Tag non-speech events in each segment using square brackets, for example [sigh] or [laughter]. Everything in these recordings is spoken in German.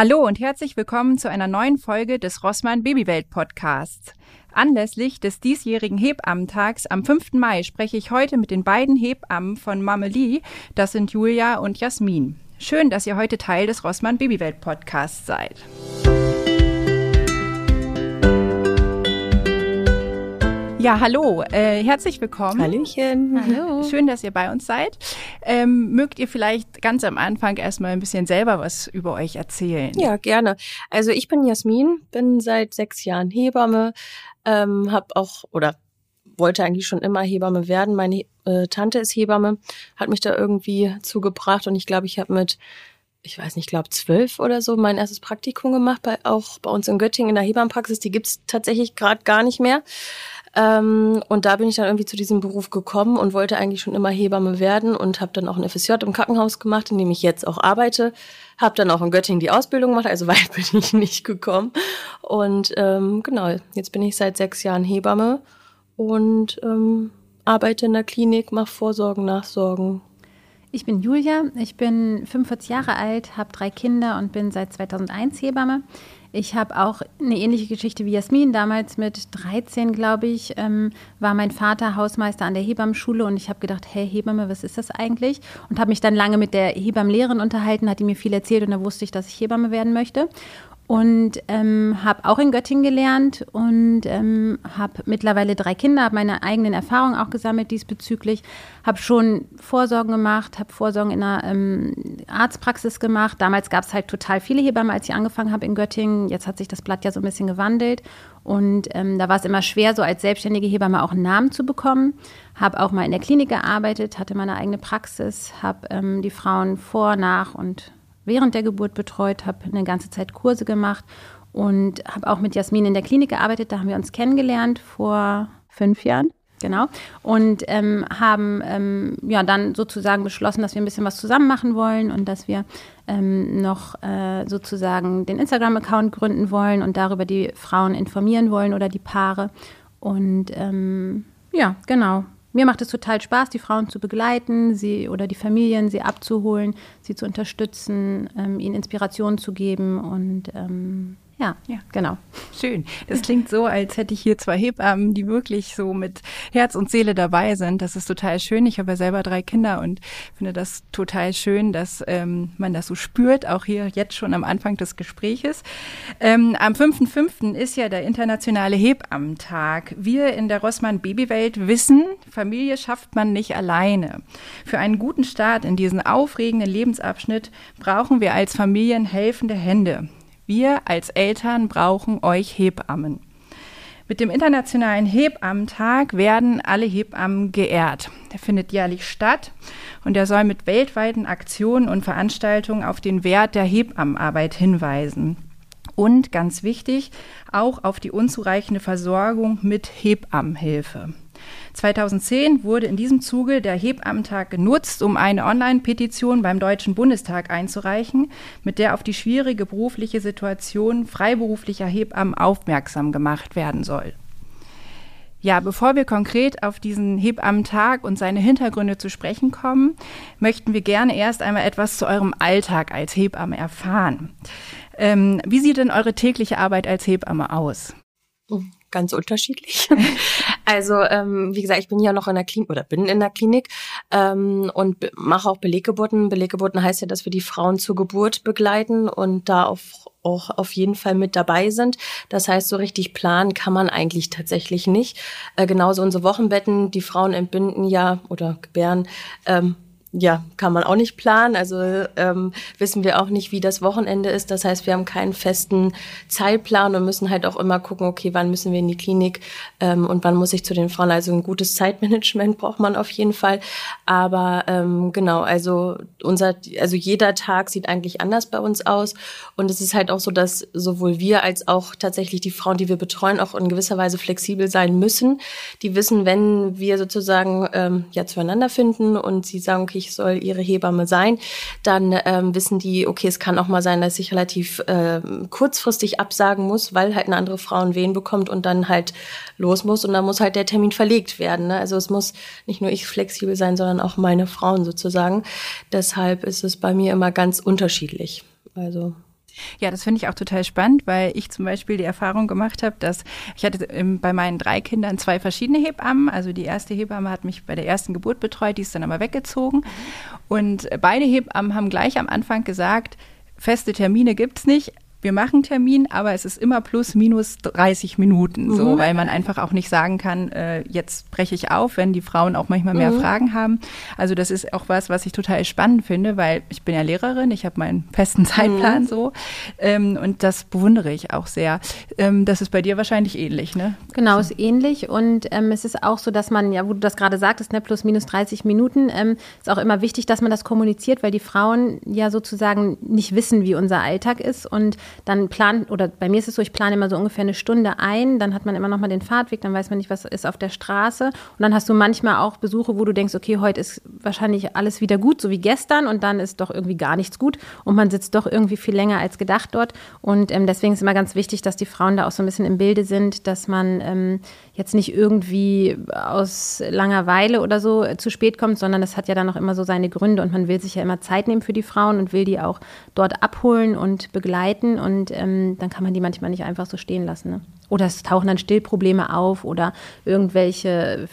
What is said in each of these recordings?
Hallo und herzlich willkommen zu einer neuen Folge des Rossmann Babywelt Podcasts. Anlässlich des diesjährigen Hebammentag am 5. Mai spreche ich heute mit den beiden Hebammen von Mamelie, das sind Julia und Jasmin. Schön, dass ihr heute Teil des Rossmann Babywelt Podcasts seid. Ja, hallo, äh, herzlich willkommen. Hallöchen. Hallo. [laughs] Schön, dass ihr bei uns seid. Ähm, mögt ihr vielleicht ganz am Anfang erstmal ein bisschen selber was über euch erzählen? Ja, gerne. Also ich bin Jasmin, bin seit sechs Jahren Hebamme, ähm, habe auch oder wollte eigentlich schon immer Hebamme werden. Meine äh, Tante ist Hebamme, hat mich da irgendwie zugebracht und ich glaube, ich habe mit ich weiß nicht, ich glaube zwölf oder so, mein erstes Praktikum gemacht, bei, auch bei uns in Göttingen in der Hebammenpraxis. Die gibt's tatsächlich gerade gar nicht mehr. Ähm, und da bin ich dann irgendwie zu diesem Beruf gekommen und wollte eigentlich schon immer Hebamme werden und habe dann auch ein FSJ im Krankenhaus gemacht, in dem ich jetzt auch arbeite. Habe dann auch in Göttingen die Ausbildung gemacht, also [laughs] weit bin ich nicht gekommen. Und ähm, genau, jetzt bin ich seit sechs Jahren Hebamme und ähm, arbeite in der Klinik, mache Vorsorgen, Nachsorgen. Ich bin Julia, ich bin 45 Jahre alt, habe drei Kinder und bin seit 2001 Hebamme. Ich habe auch eine ähnliche Geschichte wie Jasmin. Damals mit 13, glaube ich, ähm, war mein Vater Hausmeister an der Hebammenschule und ich habe gedacht, hey Hebamme, was ist das eigentlich? Und habe mich dann lange mit der Hebammenlehrerin unterhalten, hat die mir viel erzählt und da wusste ich, dass ich Hebamme werden möchte und ähm, habe auch in Göttingen gelernt und ähm, habe mittlerweile drei Kinder, habe meine eigenen Erfahrungen auch gesammelt diesbezüglich, habe schon Vorsorgen gemacht, habe Vorsorgen in einer ähm, Arztpraxis gemacht. Damals gab es halt total viele Hebammen, als ich angefangen habe in Göttingen. Jetzt hat sich das Blatt ja so ein bisschen gewandelt und ähm, da war es immer schwer, so als selbstständige Hebamme auch einen Namen zu bekommen. Habe auch mal in der Klinik gearbeitet, hatte meine eigene Praxis, habe ähm, die Frauen vor, nach und während der Geburt betreut, habe eine ganze Zeit Kurse gemacht und habe auch mit Jasmin in der Klinik gearbeitet. Da haben wir uns kennengelernt vor fünf Jahren. Genau. Und ähm, haben ähm, ja dann sozusagen beschlossen, dass wir ein bisschen was zusammen machen wollen und dass wir ähm, noch äh, sozusagen den Instagram-Account gründen wollen und darüber die Frauen informieren wollen oder die Paare. Und ähm, ja, genau mir macht es total Spaß, die Frauen zu begleiten, sie oder die Familien, sie abzuholen, sie zu unterstützen, ähm, ihnen Inspiration zu geben und ähm, ja, ja, genau. Schön. Das klingt so, als hätte ich hier zwei Hebammen, die wirklich so mit Herz und Seele dabei sind. Das ist total schön. Ich habe ja selber drei Kinder und finde das total schön, dass ähm, man das so spürt, auch hier jetzt schon am Anfang des Gespräches. Ähm, am 5.5. ist ja der internationale Hebammentag. Wir in der Rossmann Babywelt wissen, Familie schafft man nicht alleine. Für einen guten Start in diesen aufregenden Lebensabschnitt brauchen wir als Familien helfende Hände. Wir als Eltern brauchen euch Hebammen. Mit dem Internationalen Hebammentag werden alle Hebammen geehrt. Der findet jährlich statt und er soll mit weltweiten Aktionen und Veranstaltungen auf den Wert der Hebammenarbeit hinweisen. Und ganz wichtig, auch auf die unzureichende Versorgung mit Hebammenhilfe. 2010 wurde in diesem Zuge der Hebammentag genutzt, um eine Online-Petition beim Deutschen Bundestag einzureichen, mit der auf die schwierige berufliche Situation freiberuflicher Hebammen aufmerksam gemacht werden soll. Ja, bevor wir konkret auf diesen Hebammentag und seine Hintergründe zu sprechen kommen, möchten wir gerne erst einmal etwas zu eurem Alltag als Hebamme erfahren. Ähm, wie sieht denn eure tägliche Arbeit als Hebamme aus? Ganz unterschiedlich. [laughs] also ähm, wie gesagt, ich bin ja noch in der Klinik oder bin in der Klinik ähm, und mache auch Beleggeburten. Beleggeburten heißt ja, dass wir die Frauen zur Geburt begleiten und da auf auch auf jeden Fall mit dabei sind. Das heißt, so richtig planen kann man eigentlich tatsächlich nicht. Äh, genauso unsere Wochenbetten, die Frauen entbinden ja oder gebären ähm, ja, kann man auch nicht planen. Also ähm, wissen wir auch nicht, wie das Wochenende ist. Das heißt, wir haben keinen festen Zeitplan und müssen halt auch immer gucken, okay, wann müssen wir in die Klinik ähm, und wann muss ich zu den Frauen. Also ein gutes Zeitmanagement [laughs] braucht man auf jeden Fall. Aber ähm, genau, also unser, also jeder Tag sieht eigentlich anders bei uns aus. Und es ist halt auch so, dass sowohl wir als auch tatsächlich die Frauen, die wir betreuen, auch in gewisser Weise flexibel sein müssen. Die wissen, wenn wir sozusagen ähm, ja zueinander finden und sie sagen, okay, ich soll ihre Hebamme sein, dann ähm, wissen die, okay, es kann auch mal sein, dass ich relativ äh, kurzfristig absagen muss, weil halt eine andere Frau einen Wehen bekommt und dann halt los muss und dann muss halt der Termin verlegt werden. Ne? Also es muss nicht nur ich flexibel sein, sondern auch meine Frauen sozusagen. Deshalb ist es bei mir immer ganz unterschiedlich. Also Ja, das finde ich auch total spannend, weil ich zum Beispiel die Erfahrung gemacht habe, dass ich hatte bei meinen drei Kindern zwei verschiedene Hebammen. Also die erste Hebamme hat mich bei der ersten Geburt betreut, die ist dann aber weggezogen. Und beide Hebammen haben gleich am Anfang gesagt, feste Termine gibt es nicht, wir machen Termin, aber es ist immer plus minus 30 Minuten, so, mhm. weil man einfach auch nicht sagen kann, äh, jetzt breche ich auf, wenn die Frauen auch manchmal mehr mhm. Fragen haben. Also das ist auch was, was ich total spannend finde, weil ich bin ja Lehrerin, ich habe meinen festen Zeitplan mhm. so ähm, und das bewundere ich auch sehr. Ähm, das ist bei dir wahrscheinlich ähnlich, ne? Genau, ist ähnlich und ähm, es ist auch so, dass man, ja, wo du das gerade sagtest, ne, plus minus 30 Minuten, ähm, ist auch immer wichtig, dass man das kommuniziert, weil die Frauen ja sozusagen nicht wissen, wie unser Alltag ist und dann plant, oder bei mir ist es so, ich plane immer so ungefähr eine Stunde ein, dann hat man immer noch mal den Fahrtweg, dann weiß man nicht, was ist auf der Straße. Und dann hast du manchmal auch Besuche, wo du denkst, okay, heute ist wahrscheinlich alles wieder gut, so wie gestern, und dann ist doch irgendwie gar nichts gut und man sitzt doch irgendwie viel länger als gedacht dort. Und ähm, deswegen ist immer ganz wichtig, dass die Frauen da auch so ein bisschen im Bilde sind, dass man ähm, jetzt nicht irgendwie aus Langeweile oder so zu spät kommt, sondern das hat ja dann auch immer so seine Gründe und man will sich ja immer Zeit nehmen für die Frauen und will die auch dort abholen und begleiten. Und ähm, dann kann man die manchmal nicht einfach so stehen lassen. Ne? Oder es tauchen dann Stillprobleme auf oder irgendwelche,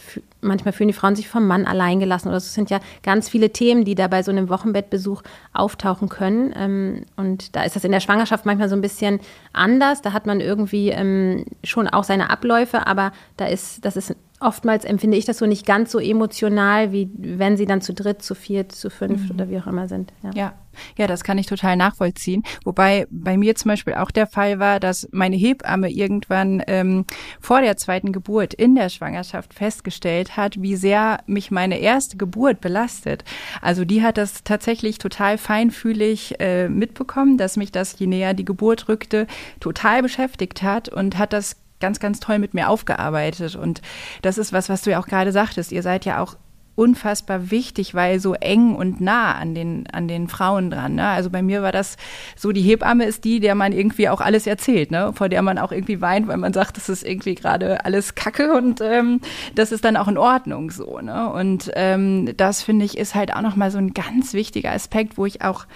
manchmal fühlen die Frauen sich vom Mann allein gelassen. Oder es sind ja ganz viele Themen, die da bei so einem Wochenbettbesuch auftauchen können. Ähm, und da ist das in der Schwangerschaft manchmal so ein bisschen anders. Da hat man irgendwie ähm, schon auch seine Abläufe, aber da ist, das ist oftmals empfinde ich das so nicht ganz so emotional, wie wenn sie dann zu dritt, zu viert, zu fünft mhm. oder wie auch immer sind. Ja. ja. ja, das kann ich total nachvollziehen. Wobei bei mir zum Beispiel auch der Fall war, dass meine Hebamme irgendwann ähm, vor der zweiten Geburt in der Schwangerschaft festgestellt hat, wie sehr mich meine erste Geburt belastet. Also die hat das tatsächlich total feinfühlig äh, mitbekommen, dass mich das, je näher die Geburt rückte, total beschäftigt hat und hat das ganz, ganz toll mit mir aufgearbeitet. Und das ist was, was du ja auch gerade sagtest. Ihr seid ja auch unfassbar wichtig, weil so eng und nah an den, an den Frauen dran. Ne? Also bei mir war das so, die Hebamme ist die, der man irgendwie auch alles erzählt, ne? vor der man auch irgendwie weint, weil man sagt, das ist irgendwie gerade alles Kacke und ähm, das ist dann auch in Ordnung so. Ne? Und ähm, das finde ich ist halt auch nochmal so ein ganz wichtiger Aspekt, wo ich auch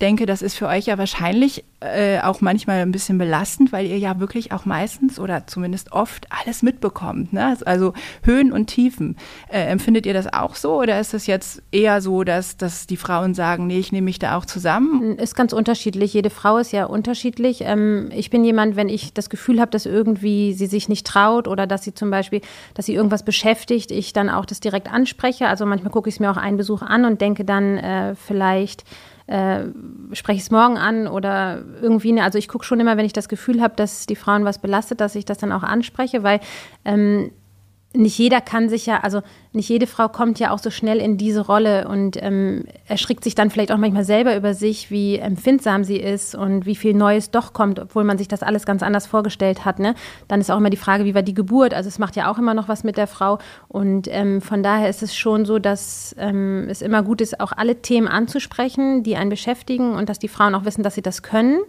denke, das ist für euch ja wahrscheinlich äh, auch manchmal ein bisschen belastend, weil ihr ja wirklich auch meistens oder zumindest oft alles mitbekommt. Ne? Also Höhen und Tiefen. Äh, empfindet ihr das auch so oder ist es jetzt eher so, dass, dass die Frauen sagen, nee, ich nehme mich da auch zusammen? Ist ganz unterschiedlich. Jede Frau ist ja unterschiedlich. Ähm, ich bin jemand, wenn ich das Gefühl habe, dass irgendwie sie sich nicht traut oder dass sie zum Beispiel, dass sie irgendwas beschäftigt, ich dann auch das direkt anspreche. Also manchmal gucke ich es mir auch einen Besuch an und denke dann äh, vielleicht, äh, spreche ich es morgen an oder irgendwie, ne, also ich gucke schon immer, wenn ich das Gefühl habe, dass die Frauen was belastet, dass ich das dann auch anspreche, weil ähm, nicht jeder kann sich ja, also nicht jede Frau kommt ja auch so schnell in diese Rolle und ähm, erschrickt sich dann vielleicht auch manchmal selber über sich, wie empfindsam sie ist und wie viel Neues doch kommt, obwohl man sich das alles ganz anders vorgestellt hat. Ne? Dann ist auch immer die Frage, wie war die Geburt? Also es macht ja auch immer noch was mit der Frau und ähm, von daher ist es schon so, dass ähm, es immer gut ist, auch alle Themen anzusprechen, die einen beschäftigen und dass die Frauen auch wissen, dass sie das können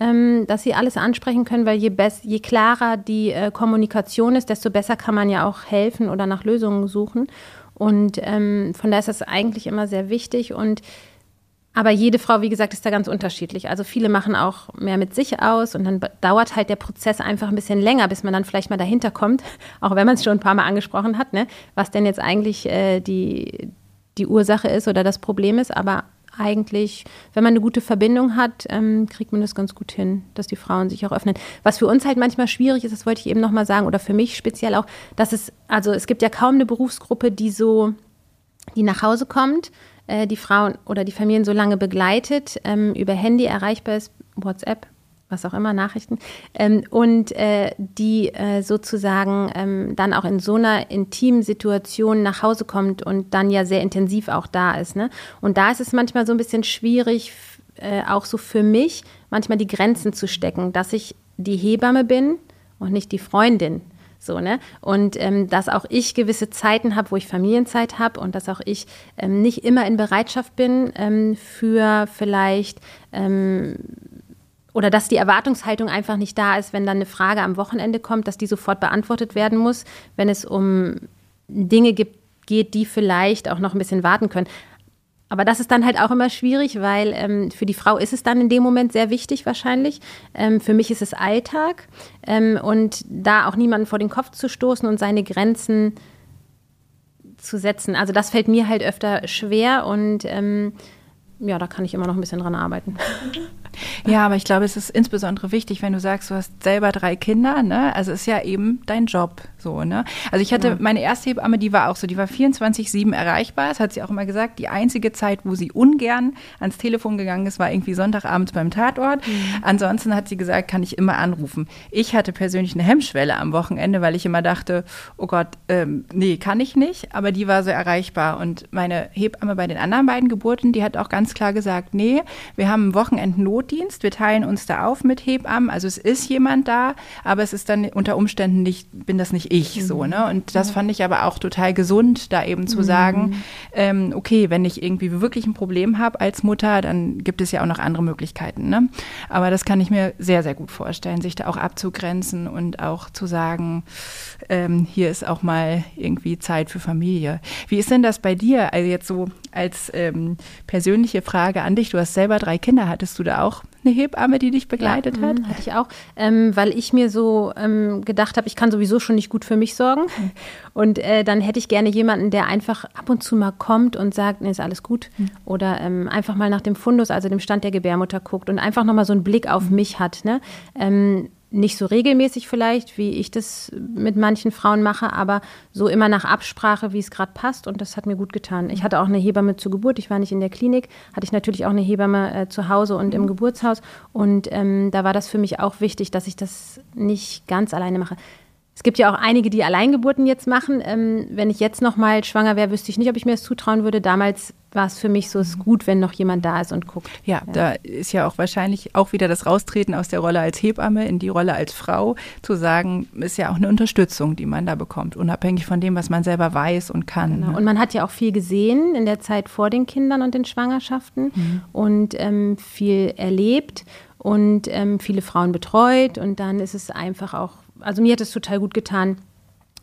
ähm, dass sie alles ansprechen können, weil je, je klarer die äh, Kommunikation ist, desto besser kann man ja auch helfen oder nach Lösungen suchen. Und ähm, von daher ist das eigentlich immer sehr wichtig und aber jede Frau, wie gesagt, ist da ganz unterschiedlich. Also viele machen auch mehr mit sich aus und dann dauert halt der Prozess einfach ein bisschen länger, bis man dann vielleicht mal dahinter kommt, [laughs] auch wenn man es schon ein paar Mal angesprochen hat, ne, was denn jetzt eigentlich äh, die, die Ursache ist oder das Problem ist. Aber eigentlich, wenn man eine gute Verbindung hat, ähm, kriegt man das ganz gut hin, dass die Frauen sich auch öffnen. Was für uns halt manchmal schwierig ist, das wollte ich eben nochmal sagen, oder für mich speziell auch, dass es, also es gibt ja kaum eine Berufsgruppe, die so, die nach Hause kommt, äh, die Frauen oder die Familien so lange begleitet, ähm, über Handy erreichbar ist, WhatsApp, was auch immer, Nachrichten, ähm, und äh, die äh, sozusagen ähm, dann auch in so einer intimen Situation nach Hause kommt und dann ja sehr intensiv auch da ist. Ne? Und da ist es manchmal so ein bisschen schwierig, äh, auch so für mich, manchmal die Grenzen zu stecken, dass ich die Hebamme bin und nicht die Freundin. So, ne? Und ähm, dass auch ich gewisse Zeiten habe, wo ich Familienzeit habe und dass auch ich ähm, nicht immer in Bereitschaft bin ähm, für vielleicht ähm, oder dass die Erwartungshaltung einfach nicht da ist, wenn dann eine Frage am Wochenende kommt, dass die sofort beantwortet werden muss, wenn es um Dinge gibt, geht, die vielleicht auch noch ein bisschen warten können. aber das ist dann halt auch immer schwierig, weil ähm, für die Frau ist es dann in dem Moment sehr wichtig wahrscheinlich. Ähm, für mich ist es Alltag ähm, und da auch niemanden vor den Kopf zu stoßen und seine Grenzen zu setzen. Also das fällt mir halt öfter schwer und ähm, ja, da kann ich immer noch ein bisschen dran arbeiten. [laughs] Ja, aber ich glaube, es ist insbesondere wichtig, wenn du sagst, du hast selber drei Kinder, ne? Also es ist ja eben dein Job, so, ne? Also ich hatte ja. meine erste Hebamme, die war auch so, die war 24/7 erreichbar. Das hat sie auch immer gesagt. Die einzige Zeit, wo sie ungern ans Telefon gegangen ist, war irgendwie Sonntagabends beim Tatort. Mhm. Ansonsten hat sie gesagt, kann ich immer anrufen. Ich hatte persönlich eine Hemmschwelle am Wochenende, weil ich immer dachte, oh Gott, ähm, nee, kann ich nicht. Aber die war so erreichbar. Und meine Hebamme bei den anderen beiden Geburten, die hat auch ganz klar gesagt, nee, wir haben Wochenend Not Notdienst. Wir teilen uns da auf mit Hebammen. Also es ist jemand da, aber es ist dann unter Umständen nicht, bin das nicht ich mhm. so, ne? Und das ja. fand ich aber auch total gesund, da eben zu mhm. sagen, ähm, okay, wenn ich irgendwie wirklich ein Problem habe als Mutter, dann gibt es ja auch noch andere Möglichkeiten, ne? Aber das kann ich mir sehr, sehr gut vorstellen, sich da auch abzugrenzen und auch zu sagen, ähm, hier ist auch mal irgendwie Zeit für Familie. Wie ist denn das bei dir? Also jetzt so als ähm, persönliche Frage an dich. Du hast selber drei Kinder. Hattest du da auch eine Hebamme, die dich begleitet ja, hat? Mhm, hatte ich auch, ähm, weil ich mir so ähm, gedacht habe, ich kann sowieso schon nicht gut für mich sorgen. Mhm. Und äh, dann hätte ich gerne jemanden, der einfach ab und zu mal kommt und sagt, nee, ist alles gut. Mhm. Oder ähm, einfach mal nach dem Fundus, also dem Stand der Gebärmutter guckt und einfach nochmal so einen Blick auf mhm. mich hat. Ne? Nicht so regelmäßig vielleicht, wie ich das mit manchen Frauen mache, aber so immer nach Absprache, wie es gerade passt. Und das hat mir gut getan. Ich hatte auch eine Hebamme zur Geburt. Ich war nicht in der Klinik, hatte ich natürlich auch eine Hebamme äh, zu Hause und im mhm. Geburtshaus. Und ähm, da war das für mich auch wichtig, dass ich das nicht ganz alleine mache. Es gibt ja auch einige, die Alleingeburten jetzt machen. Ähm, wenn ich jetzt noch mal schwanger wäre, wüsste ich nicht, ob ich mir das zutrauen würde. Damals war es für mich so, es ist gut, wenn noch jemand da ist und guckt. Ja, ja, da ist ja auch wahrscheinlich auch wieder das Raustreten aus der Rolle als Hebamme in die Rolle als Frau, zu sagen, ist ja auch eine Unterstützung, die man da bekommt, unabhängig von dem, was man selber weiß und kann. Genau. Ne? Und man hat ja auch viel gesehen in der Zeit vor den Kindern und den Schwangerschaften mhm. und ähm, viel erlebt und ähm, viele Frauen betreut und dann ist es einfach auch also mir hat es total gut getan,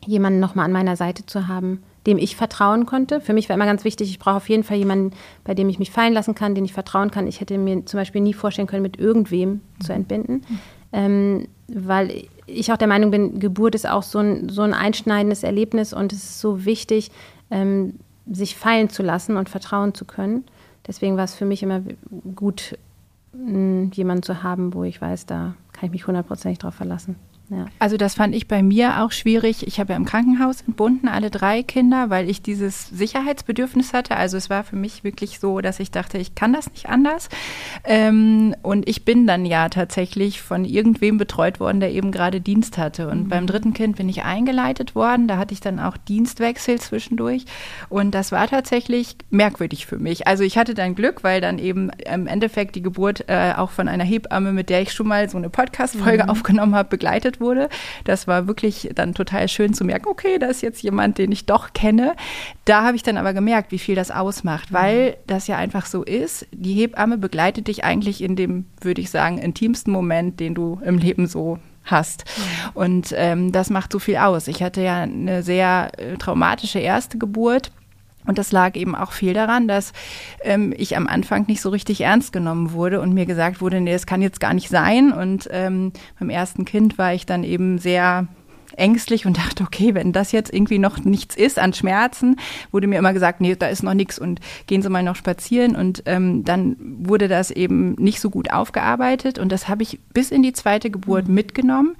jemanden nochmal an meiner Seite zu haben, dem ich vertrauen konnte. Für mich war immer ganz wichtig, ich brauche auf jeden Fall jemanden, bei dem ich mich fallen lassen kann, den ich vertrauen kann. Ich hätte mir zum Beispiel nie vorstellen können, mit irgendwem zu entbinden, ähm, weil ich auch der Meinung bin, Geburt ist auch so ein, so ein einschneidendes Erlebnis und es ist so wichtig, ähm, sich fallen zu lassen und vertrauen zu können. Deswegen war es für mich immer gut, jemanden zu haben, wo ich weiß, da kann ich mich hundertprozentig drauf verlassen. Ja. Also das fand ich bei mir auch schwierig. Ich habe ja im Krankenhaus entbunden, alle drei Kinder, weil ich dieses Sicherheitsbedürfnis hatte. Also es war für mich wirklich so, dass ich dachte, ich kann das nicht anders. Ähm, und ich bin dann ja tatsächlich von irgendwem betreut worden, der eben gerade Dienst hatte. Und mhm. beim dritten Kind bin ich eingeleitet worden. Da hatte ich dann auch Dienstwechsel zwischendurch. Und das war tatsächlich merkwürdig für mich. Also ich hatte dann Glück, weil dann eben im Endeffekt die Geburt äh, auch von einer Hebamme, mit der ich schon mal so eine Podcast-Folge mhm. aufgenommen habe, begleitet begleitet wurde. Das war wirklich dann total schön zu merken, okay, da ist jetzt jemand, den ich doch kenne. Da habe ich dann aber gemerkt, wie viel das ausmacht, mhm. weil das ja einfach so ist. Die Hebamme begleitet dich eigentlich in dem, würde ich sagen, intimsten Moment, den du im Leben so hast. Und ähm, das macht so viel aus. Ich hatte ja eine sehr äh, traumatische erste Geburt und das lag eben auch viel daran, dass ähm, ich am Anfang nicht so richtig ernst genommen wurde und mir gesagt wurde, nee, das kann jetzt gar nicht sein. Und ähm, beim ersten Kind war ich dann eben sehr ängstlich und [laughs] dachte, okay, wenn das jetzt irgendwie noch nichts ist an Schmerzen, wurde mir immer gesagt, nee, da ist noch nichts und gehen Sie mal noch spazieren. Und ähm, dann wurde das eben nicht so gut aufgearbeitet und das habe ich bis in die zweite Geburt mhm. mitgenommen.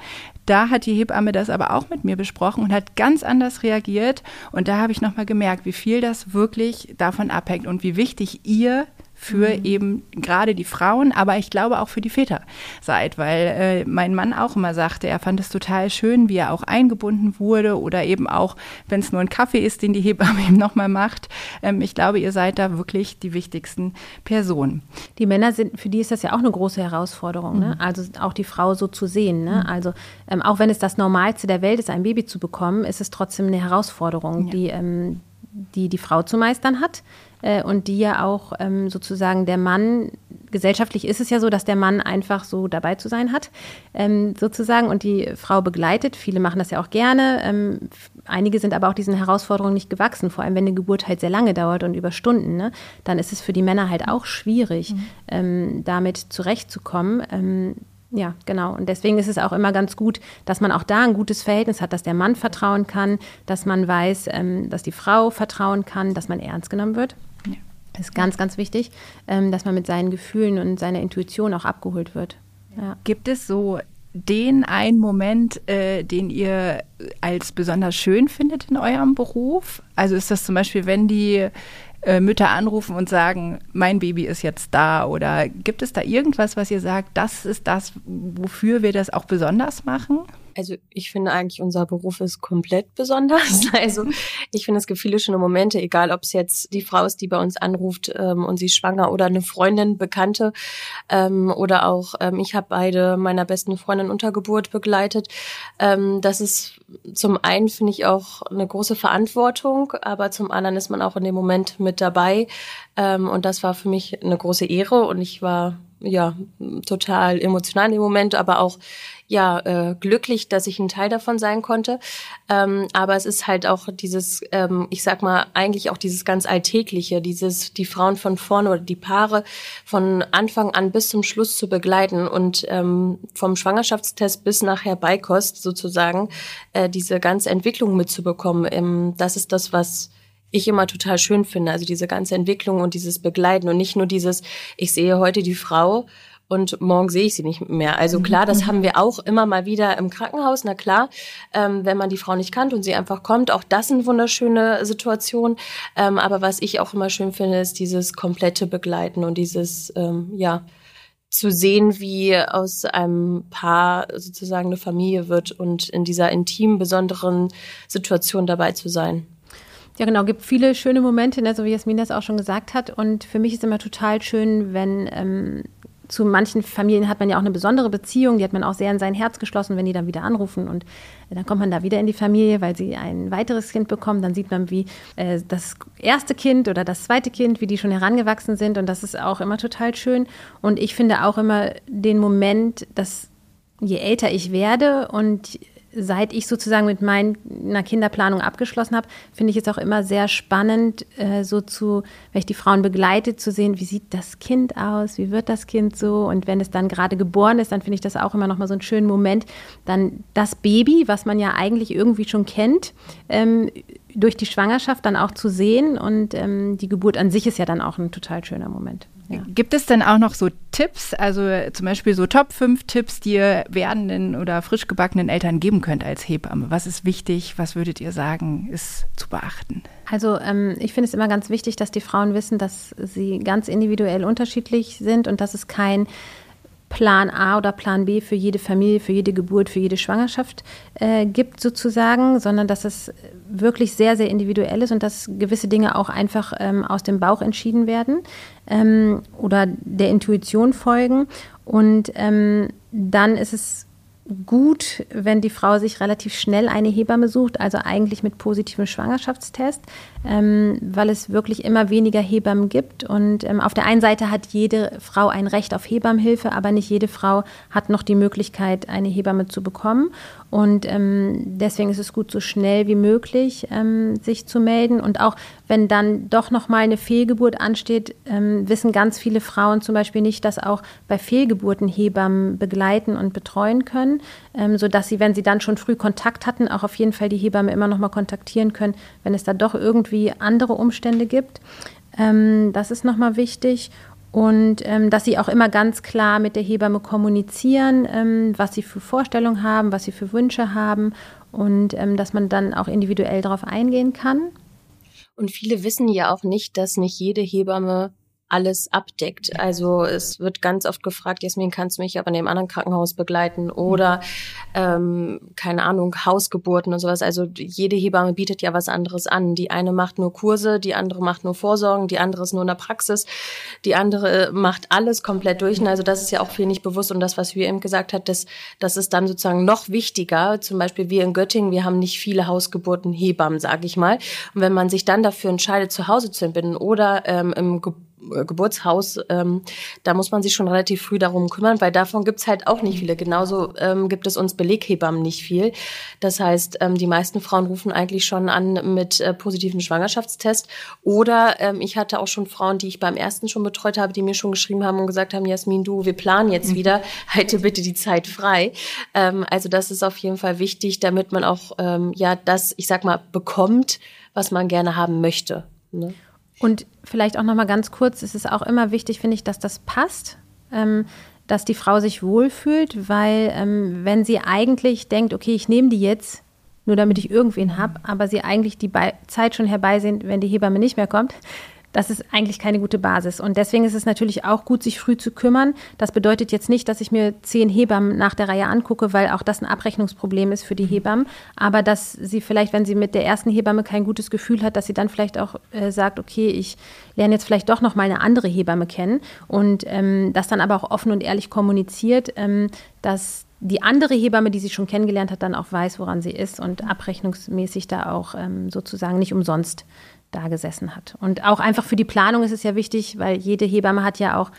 Da hat die Hebamme das aber auch mit mir besprochen und hat ganz anders reagiert. Und da habe ich nochmal gemerkt, wie viel das wirklich davon abhängt und wie wichtig ihr für mhm. eben gerade die Frauen, aber ich glaube auch für die Väter seid, weil äh, mein Mann auch immer sagte, er fand es total schön, wie er auch eingebunden wurde oder eben auch, wenn es nur ein Kaffee ist, den die Hebamme [laughs] ihm nochmal macht. Ähm, ich glaube, ihr seid da wirklich die wichtigsten Personen. Die Männer sind, für die ist das ja auch eine große Herausforderung, ne? mhm. ne? also auch die Frau so zu sehen. Ne? Mhm. Also ähm, auch wenn es das Normalste der Welt ist, ein Baby zu bekommen, ist es trotzdem eine Herausforderung, ja. die, ähm, die die Frau zu meistern hat äh, und die ja auch ähm, sozusagen der Mann gesellschaftlich ist es ja so, dass der Mann einfach so dabei zu sein hat, ähm, sozusagen, und die Frau begleitet. Viele machen das ja auch gerne. Ähm, einige sind aber auch diesen Herausforderungen nicht gewachsen, vor allem wenn eine Geburt halt sehr lange dauert und über Stunden. Ne? Dann ist es für die Männer halt auch schwierig, mhm. ähm, damit zurechtzukommen. Ja, genau. Und deswegen ist es auch immer ganz gut, dass man auch da ein gutes Verhältnis hat, dass der Mann vertrauen kann, dass man weiß, ähm, dass die Frau vertrauen kann, dass man ernst genommen wird. Das ist ganz, ganz wichtig, ähm, dass man mit seinen Gefühlen und seiner Intuition auch abgeholt wird. Ja. Gibt es so den einen Moment, äh, den ihr als besonders schön findet in eurem Beruf? Also ist das zum Beispiel, wenn die äh, Mütter anrufen und sagen, mein Baby ist jetzt da? Oder gibt es da irgendwas, was ihr sagt, das ist das, wofür wir das auch besonders machen? Also ich finde eigentlich, unser Beruf ist komplett besonders. [laughs] Also ich finde, es gibt viele schöne Momente, egal ob es jetzt die Frau ist, die bei uns anruft ähm, und sie ist schwanger oder eine Freundin, Bekannte ähm, oder auch ähm, ich habe beide meiner besten Freundin unter Geburt begleitet. Ähm, das ist zum einen, finde ich, auch eine große Verantwortung, aber zum anderen ist man auch in dem Moment mit dabei. Ähm, und das war für mich eine große Ehre und ich war ja total emotional dem Moment, aber auch ja äh, glücklich, dass ich ein Teil davon sein konnte. Ähm, aber es ist halt auch dieses, ähm, ich sag mal, eigentlich auch dieses ganz Alltägliche, dieses die Frauen von vorne oder die Paare von Anfang an bis zum Schluss zu begleiten und ähm, vom Schwangerschaftstest bis nachher Beikost sozusagen äh, diese ganze Entwicklung mitzubekommen. Ähm, das ist das, was ich immer total schön finde. Also diese ganze Entwicklung und dieses Begleiten und nicht nur dieses, ich sehe heute die Frau und morgen sehe ich sie nicht mehr. Also mhm. klar, das mhm. haben wir auch immer mal wieder im Krankenhaus. Na klar, ähm, wenn man die Frau nicht kannt und sie einfach kommt, auch das eine wunderschöne Situation. Ähm, aber was ich auch immer schön finde, ist dieses komplette Begleiten und dieses, ähm, ja, zu sehen, wie aus einem Paar sozusagen eine Familie wird und in dieser intimen, besonderen Situation dabei zu sein. Ja, genau, gibt viele schöne Momente, ne, so wie Jasmin das auch schon gesagt hat. Und für mich ist immer total schön, wenn ähm, zu manchen Familien hat man ja auch eine besondere Beziehung, die hat man auch sehr in sein Herz geschlossen, wenn die dann wieder anrufen und äh, dann kommt man da wieder in die Familie, weil sie ein weiteres Kind bekommen. Dann sieht man, wie äh, das erste Kind oder das zweite Kind, wie die schon herangewachsen sind und das ist auch immer total schön. Und ich finde auch immer den Moment, dass je älter ich werde und seit ich sozusagen mit meiner Kinderplanung abgeschlossen habe, finde ich es auch immer sehr spannend, äh, so zu, wenn ich die Frauen begleite, zu sehen, wie sieht das Kind aus, wie wird das Kind so? Und wenn es dann gerade geboren ist, dann finde ich das auch immer noch mal so einen schönen Moment, dann das Baby, was man ja eigentlich irgendwie schon kennt, ähm, durch die Schwangerschaft dann auch zu sehen. Und ähm, die Geburt an sich ist ja dann auch ein total schöner Moment. Ja. Gibt es denn auch noch so Tipps, also zum Beispiel so Top 5 Tipps, die ihr werdenden oder frisch gebackenen Eltern geben könnt als Hebamme? Was ist wichtig? Was würdet ihr sagen, ist zu beachten? Also ähm, ich finde es immer ganz wichtig, dass die Frauen wissen, dass sie ganz individuell unterschiedlich sind und dass es kein Plan A oder Plan B für jede Familie, für jede Geburt, für jede Schwangerschaft äh, gibt sozusagen, sondern dass es wirklich sehr, sehr individuell ist und dass gewisse Dinge auch einfach ähm, aus dem Bauch entschieden werden ähm, oder der Intuition folgen. Und ähm, dann ist es gut, wenn die Frau sich relativ schnell eine Hebamme sucht, also eigentlich mit positivem Schwangerschaftstest, ähm, weil es wirklich immer weniger Hebammen gibt. Und ähm, auf der einen Seite hat jede Frau ein Recht auf Hebammenhilfe, aber nicht jede Frau hat noch die Möglichkeit, eine Hebamme zu bekommen. Und ähm, deswegen ist es gut, so schnell wie möglich ähm, sich zu melden. Und auch wenn dann doch noch mal eine Fehlgeburt ansteht, ähm, wissen ganz viele Frauen zum Beispiel nicht, dass auch bei Fehlgeburten Hebammen begleiten und betreuen können, ähm, sodass sie, wenn sie dann schon früh Kontakt hatten, auch auf jeden Fall die Hebamme immer noch mal kontaktieren können, wenn es da doch irgendwie andere Umstände gibt. Ähm, das ist noch mal wichtig und ähm, dass sie auch immer ganz klar mit der Hebamme kommunizieren, ähm, was sie für Vorstellungen haben, was sie für Wünsche haben und ähm, dass man dann auch individuell darauf eingehen kann. Und viele wissen ja auch nicht, dass nicht jede Hebamme alles abdeckt. Also es wird ganz oft gefragt, Jasmin, kannst du mich aber in dem anderen Krankenhaus begleiten oder ähm, keine Ahnung, Hausgeburten und sowas. Also jede Hebamme bietet ja was anderes an. Die eine macht nur Kurse, die andere macht nur Vorsorgen, die andere ist nur in der Praxis, die andere macht alles komplett durch. Also das ist ja auch viel nicht bewusst und das, was wir eben gesagt hat, das, das ist dann sozusagen noch wichtiger. Zum Beispiel wir in Göttingen, wir haben nicht viele Hausgeburten Hebammen, sage ich mal. Und wenn man sich dann dafür entscheidet, zu Hause zu entbinden oder ähm, im äh, Geburtshaus, ähm, da muss man sich schon relativ früh darum kümmern, weil davon gibt's halt auch nicht viele. Genauso ähm, gibt es uns Beleghebammen nicht viel. Das heißt, ähm, die meisten Frauen rufen eigentlich schon an mit äh, positiven Schwangerschaftstest. Oder ähm, ich hatte auch schon Frauen, die ich beim ersten schon betreut habe, die mir schon geschrieben haben und gesagt haben, Jasmin, du, wir planen jetzt mhm. wieder, [laughs] halte bitte die Zeit frei. Ähm, also das ist auf jeden Fall wichtig, damit man auch ähm, ja das, ich sag mal, bekommt, was man gerne haben möchte. Ne? Und vielleicht auch noch mal ganz kurz: Es ist auch immer wichtig, finde ich, dass das passt. Ähm, dass die Frau sich wohlfühlt, weil ähm, wenn sie eigentlich denkt, okay, ich nehme die jetzt, nur damit ich irgendwen habe, aber sie eigentlich die Be Zeit schon herbeisehen, wenn die Hebamme nicht mehr kommt, das ist eigentlich keine gute Basis. Und deswegen ist es natürlich auch gut, sich früh zu kümmern. Das bedeutet jetzt nicht, dass ich mir zehn Hebammen nach der Reihe angucke, weil auch das ein Abrechnungsproblem ist für die Hebammen. Aber dass sie vielleicht, wenn sie mit der ersten Hebamme kein gutes Gefühl hat, dass sie dann vielleicht auch äh, sagt, okay, ich lerne jetzt vielleicht doch noch mal eine andere Hebamme kennen und ähm, das dann aber auch offen und ehrlich kommuniziert, ähm, dass die andere Hebamme, die sie schon kennengelernt hat, dann auch weiß, woran sie ist und abrechnungsmäßig da auch ähm, sozusagen nicht umsonst da gesessen hat. Und auch einfach für die Planung ist es ja wichtig, weil jede Hebamme hat ja auch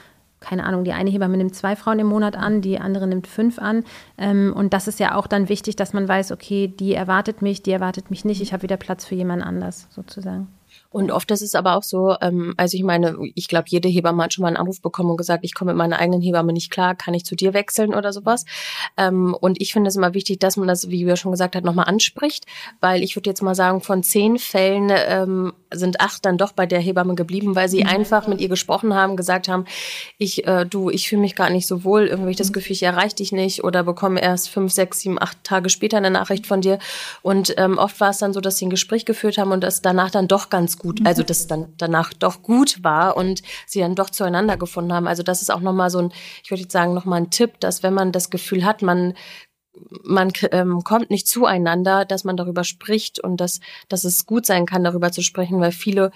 keine Ahnung, die eine Hebamme nimmt zwei Frauen im Monat an, die andere nimmt fünf an. Ähm, und das ist ja auch dann wichtig, dass man weiß, okay, die erwartet mich, die erwartet mich nicht, ich habe wieder Platz für jemand anders sozusagen. Und oft ist es aber auch so, ähm, also ich meine, ich glaube, jede Hebamme hat schon mal einen Anruf bekommen und gesagt, ich komme mit meiner eigenen Hebamme nicht klar, kann ich zu dir wechseln oder sowas. Ähm, und ich finde es immer wichtig, dass man das, wie wir schon gesagt hat, nochmal anspricht, weil ich würde jetzt mal sagen, von zehn Fällen ähm, sind acht dann doch bei der Hebamme geblieben, weil sie mhm. einfach mit ihr gesprochen haben, gesagt haben, ich, äh, du, ich fühle mich gar nicht so wohl, irgendwie ich das mhm. Gefühl, ich erreiche dich nicht oder bekomme erst fünf, sechs, sieben, acht Tage später eine Nachricht von dir. Und ähm, oft war es dann so, dass sie ein Gespräch geführt haben und das danach dann doch ganz gut, mhm. also das dann danach doch gut war und sie dann doch zueinander gefunden haben. Also das ist auch nochmal so ein, ich würde jetzt sagen, nochmal ein Tipp, dass wenn man das Gefühl hat, man man ähm, kommt nicht zueinander, dass man darüber spricht und dass, dass es gut sein kann, darüber zu sprechen, weil viele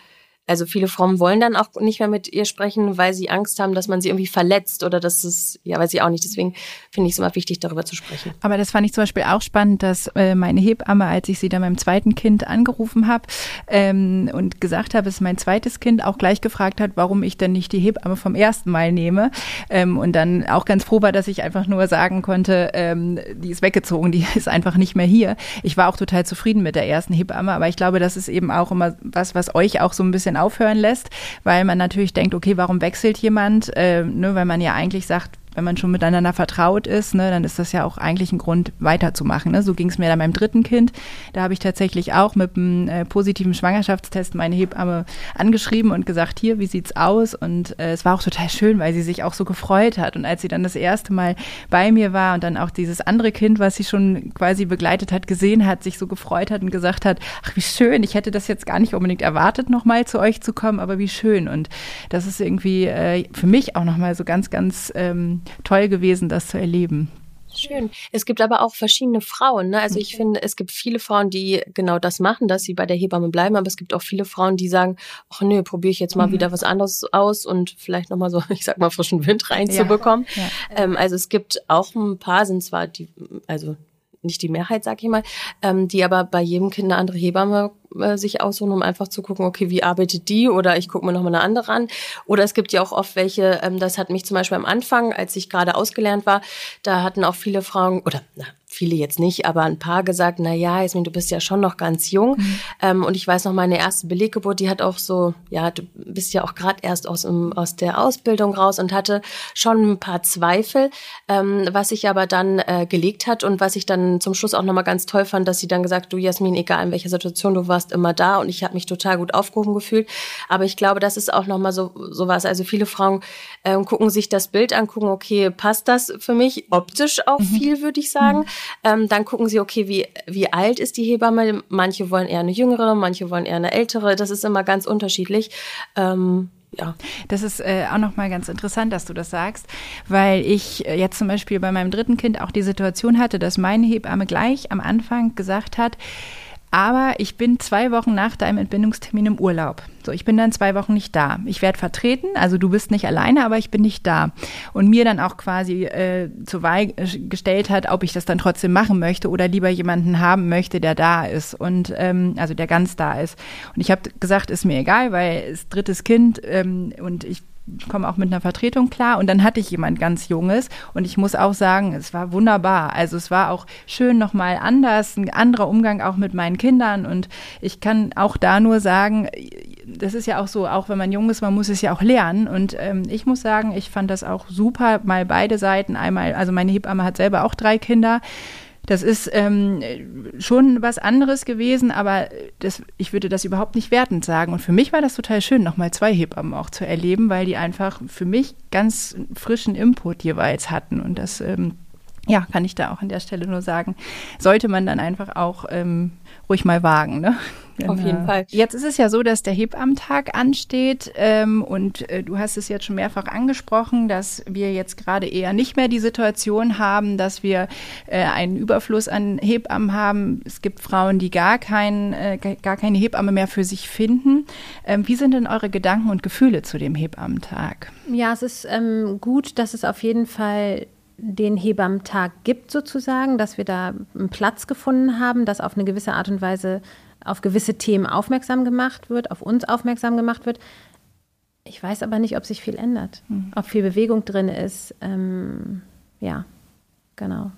also viele Frauen wollen dann auch nicht mehr mit ihr sprechen, weil sie Angst haben, dass man sie irgendwie verletzt oder dass es, ja, weiß ich auch nicht. Deswegen finde ich es immer wichtig, darüber zu sprechen. Aber das fand ich zum Beispiel auch spannend, dass äh, meine Hebamme, als ich sie dann beim zweiten Kind angerufen habe ähm, und gesagt habe, es ist mein zweites Kind, auch gleich gefragt hat, warum ich denn nicht die Hebamme vom ersten Mal nehme. Ähm, und dann auch ganz froh war, dass ich einfach nur sagen konnte, ähm, die ist weggezogen, die [laughs] ist einfach nicht mehr hier. Ich war auch total zufrieden mit der ersten Hebamme, aber ich glaube, das ist eben auch immer was, was euch auch so ein bisschen aufhören lässt, weil man natürlich denkt, okay, warum wechselt jemand? Äh, ne, weil man ja eigentlich sagt, wenn man schon miteinander vertraut ist, ne, dann ist das ja auch eigentlich ein Grund, weiterzumachen. Ne? So ging es mir dann beim dritten Kind. Da habe ich tatsächlich auch mit einem äh, positiven Schwangerschaftstest meine Hebamme angeschrieben und gesagt, hier, wie sieht's aus? Und äh, es war auch total schön, weil sie sich auch so gefreut hat. Und als sie dann das erste Mal bei mir war und dann auch dieses andere Kind, was sie schon quasi begleitet hat, gesehen hat, sich so gefreut hat und gesagt hat, ach, wie schön, ich hätte das jetzt gar nicht unbedingt erwartet, nochmal zu euch zu kommen, aber wie schön. Und das ist irgendwie äh, für mich auch nochmal so ganz, ganz ähm, toll gewesen, das zu erleben. Schön. Es gibt aber auch verschiedene Frauen. Ne? Also ich mhm. finde, es gibt viele Frauen, die genau das machen, dass sie bei der Hebamme bleiben. Aber es gibt auch viele Frauen, die sagen, ach nö, probiere ich jetzt mal mhm. wieder was anderes aus und vielleicht nochmal so, [laughs] ich sag mal, frischen Wind reinzubekommen. Ja. Ja. Ähm, also es gibt auch ein paar, sind zwar die, also nicht die Mehrheit, sag ich mal, ähm, die aber bei jedem Kind eine andere Hebamme äh, sich aussuchen, um einfach zu gucken, okay, wie arbeitet die oder ich gucke mir nochmal eine andere an. Oder es gibt ja auch oft welche, ähm, das hat mich zum Beispiel am Anfang, als ich gerade ausgelernt war, da hatten auch viele Frauen, oder na, viele jetzt nicht, aber ein paar gesagt, na ja, Jasmin, du bist ja schon noch ganz jung. Mhm. Ähm, und ich weiß noch, meine erste Beleggeburt, die hat auch so, ja, du bist ja auch gerade erst aus, um, aus der Ausbildung raus und hatte schon ein paar Zweifel, ähm, was sich aber dann äh, gelegt hat und was ich dann zum Schluss auch nochmal ganz toll fand, dass sie dann gesagt, du Jasmin, egal in welcher Situation du warst, immer da und ich habe mich total gut aufgehoben gefühlt. Aber ich glaube, das ist auch nochmal so, so was. Also viele Frauen ähm, gucken sich das Bild an, gucken, okay, passt das für mich? Optisch auch mhm. viel, würde ich sagen. Mhm. Ähm, dann gucken sie, okay, wie, wie alt ist die Hebamme? Manche wollen eher eine jüngere, manche wollen eher eine ältere. Das ist immer ganz unterschiedlich. Ähm, ja. Das ist äh, auch nochmal ganz interessant, dass du das sagst, weil ich äh, jetzt zum Beispiel bei meinem dritten Kind auch die Situation hatte, dass meine Hebamme gleich am Anfang gesagt hat, aber ich bin zwei Wochen nach deinem Entbindungstermin im Urlaub. So, ich bin dann zwei Wochen nicht da. Ich werde vertreten, also du bist nicht alleine, aber ich bin nicht da. Und mir dann auch quasi äh, zur Wahl gestellt hat, ob ich das dann trotzdem machen möchte oder lieber jemanden haben möchte, der da ist und ähm, also der ganz da ist. Und ich habe gesagt, ist mir egal, weil es drittes Kind ähm, und ich komme auch mit einer Vertretung klar. Und dann hatte ich jemand ganz Junges und ich muss auch sagen, es war wunderbar. Also es war auch schön nochmal anders, ein anderer Umgang auch mit meinen Kindern. Und ich kann auch da nur sagen, das ist ja auch so, auch wenn man jung ist, man muss es ja auch lernen. Und ähm, ich muss sagen, ich fand das auch super, mal beide Seiten. Einmal, also meine Hebamme hat selber auch drei Kinder. Das ist ähm, schon was anderes gewesen, aber das, ich würde das überhaupt nicht wertend sagen. Und für mich war das total schön, nochmal zwei Hebammen auch zu erleben, weil die einfach für mich ganz frischen Input jeweils hatten. Und das, ähm, ja, kann ich da auch an der Stelle nur sagen, sollte man dann einfach auch ähm, ruhig mal wagen. Ne? Genau. Auf jeden Fall. Jetzt ist es ja so, dass der Hebammentag ansteht ähm, und äh, du hast es jetzt schon mehrfach angesprochen, dass wir jetzt gerade eher nicht mehr die Situation haben, dass wir äh, einen Überfluss an Hebammen haben. Es gibt Frauen, die gar, kein, äh, gar keine Hebamme mehr für sich finden. Ähm, wie sind denn eure Gedanken und Gefühle zu dem Hebammentag? Ja, es ist ähm, gut, dass es auf jeden Fall den Hebammentag gibt sozusagen, dass wir da einen Platz gefunden haben, dass auf eine gewisse Art und Weise auf gewisse Themen aufmerksam gemacht wird, auf uns aufmerksam gemacht wird. Ich weiß aber nicht, ob sich viel ändert, mhm. ob viel Bewegung drin ist. Ähm, ja, genau.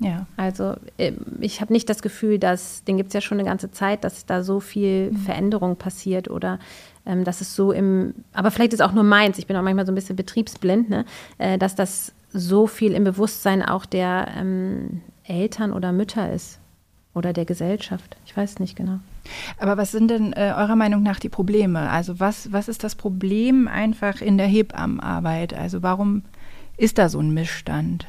Ja. Also äh, ich habe nicht das Gefühl, dass, den gibt es ja schon eine ganze Zeit, dass da so viel mhm. Veränderung passiert oder ähm, dass es so im, aber vielleicht ist auch nur meins, ich bin auch manchmal so ein bisschen betriebsblind, ne? Äh, dass das so viel im Bewusstsein auch der ähm, Eltern oder Mütter ist oder der Gesellschaft. Ich weiß nicht genau. Aber was sind denn äh, eurer Meinung nach die Probleme? Also was, was ist das Problem einfach in der Hebammenarbeit? Also warum ist da so ein Missstand?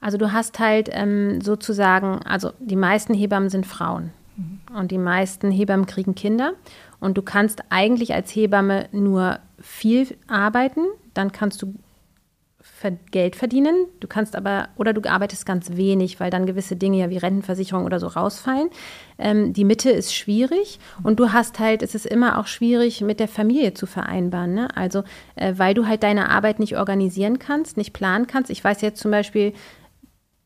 Also du hast halt ähm, sozusagen, also die meisten Hebammen sind Frauen mhm. und die meisten Hebammen kriegen Kinder und du kannst eigentlich als Hebamme nur viel arbeiten, dann kannst du Geld verdienen. Du kannst aber, oder du arbeitest ganz wenig, weil dann gewisse Dinge ja wie Rentenversicherung oder so rausfallen. Ähm, die Mitte ist schwierig und du hast halt, es ist immer auch schwierig mit der Familie zu vereinbaren. Ne? Also, äh, weil du halt deine Arbeit nicht organisieren kannst, nicht planen kannst. Ich weiß jetzt zum Beispiel,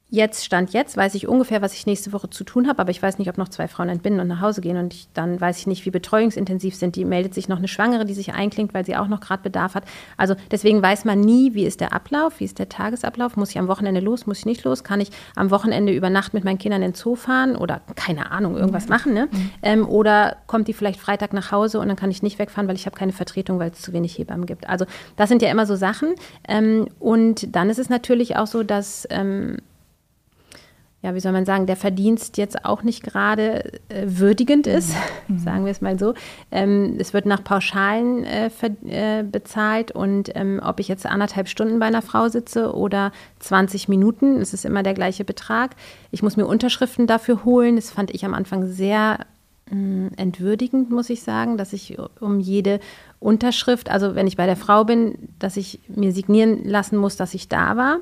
Jetzt, Stand jetzt, weiß ich ungefähr, was ich nächste Woche zu tun habe, aber ich weiß nicht, ob noch zwei Frauen entbinden und nach Hause gehen. Und ich, dann weiß ich nicht, wie betreuungsintensiv sind die. Meldet sich noch eine Schwangere, die sich einklingt, weil sie auch noch gerade Bedarf hat. Also deswegen weiß man nie, wie ist der Ablauf, wie ist der Tagesablauf. Muss ich am Wochenende los, muss ich nicht los? Kann ich am Wochenende über Nacht mit meinen Kindern in den Zoo fahren oder keine Ahnung, irgendwas machen? Ne? Mhm. Ähm, oder kommt die vielleicht Freitag nach Hause und dann kann ich nicht wegfahren, weil ich habe keine Vertretung, weil es zu wenig Hebammen gibt. Also das sind ja immer so Sachen. Ähm, und dann ist es natürlich auch so, dass ähm, ja, wie soll man sagen, der Verdienst jetzt auch nicht gerade äh, würdigend ist, mhm. [laughs] sagen wir es mal so. Ähm, es wird nach Pauschalen äh, äh, bezahlt und ähm, ob ich jetzt anderthalb Stunden bei einer Frau sitze oder 20 Minuten, es ist immer der gleiche Betrag. Ich muss mir Unterschriften dafür holen. Das fand ich am Anfang sehr mm, entwürdigend, muss ich sagen, dass ich um jede Unterschrift, also wenn ich bei der Frau bin, dass ich mir signieren lassen muss, dass ich da war.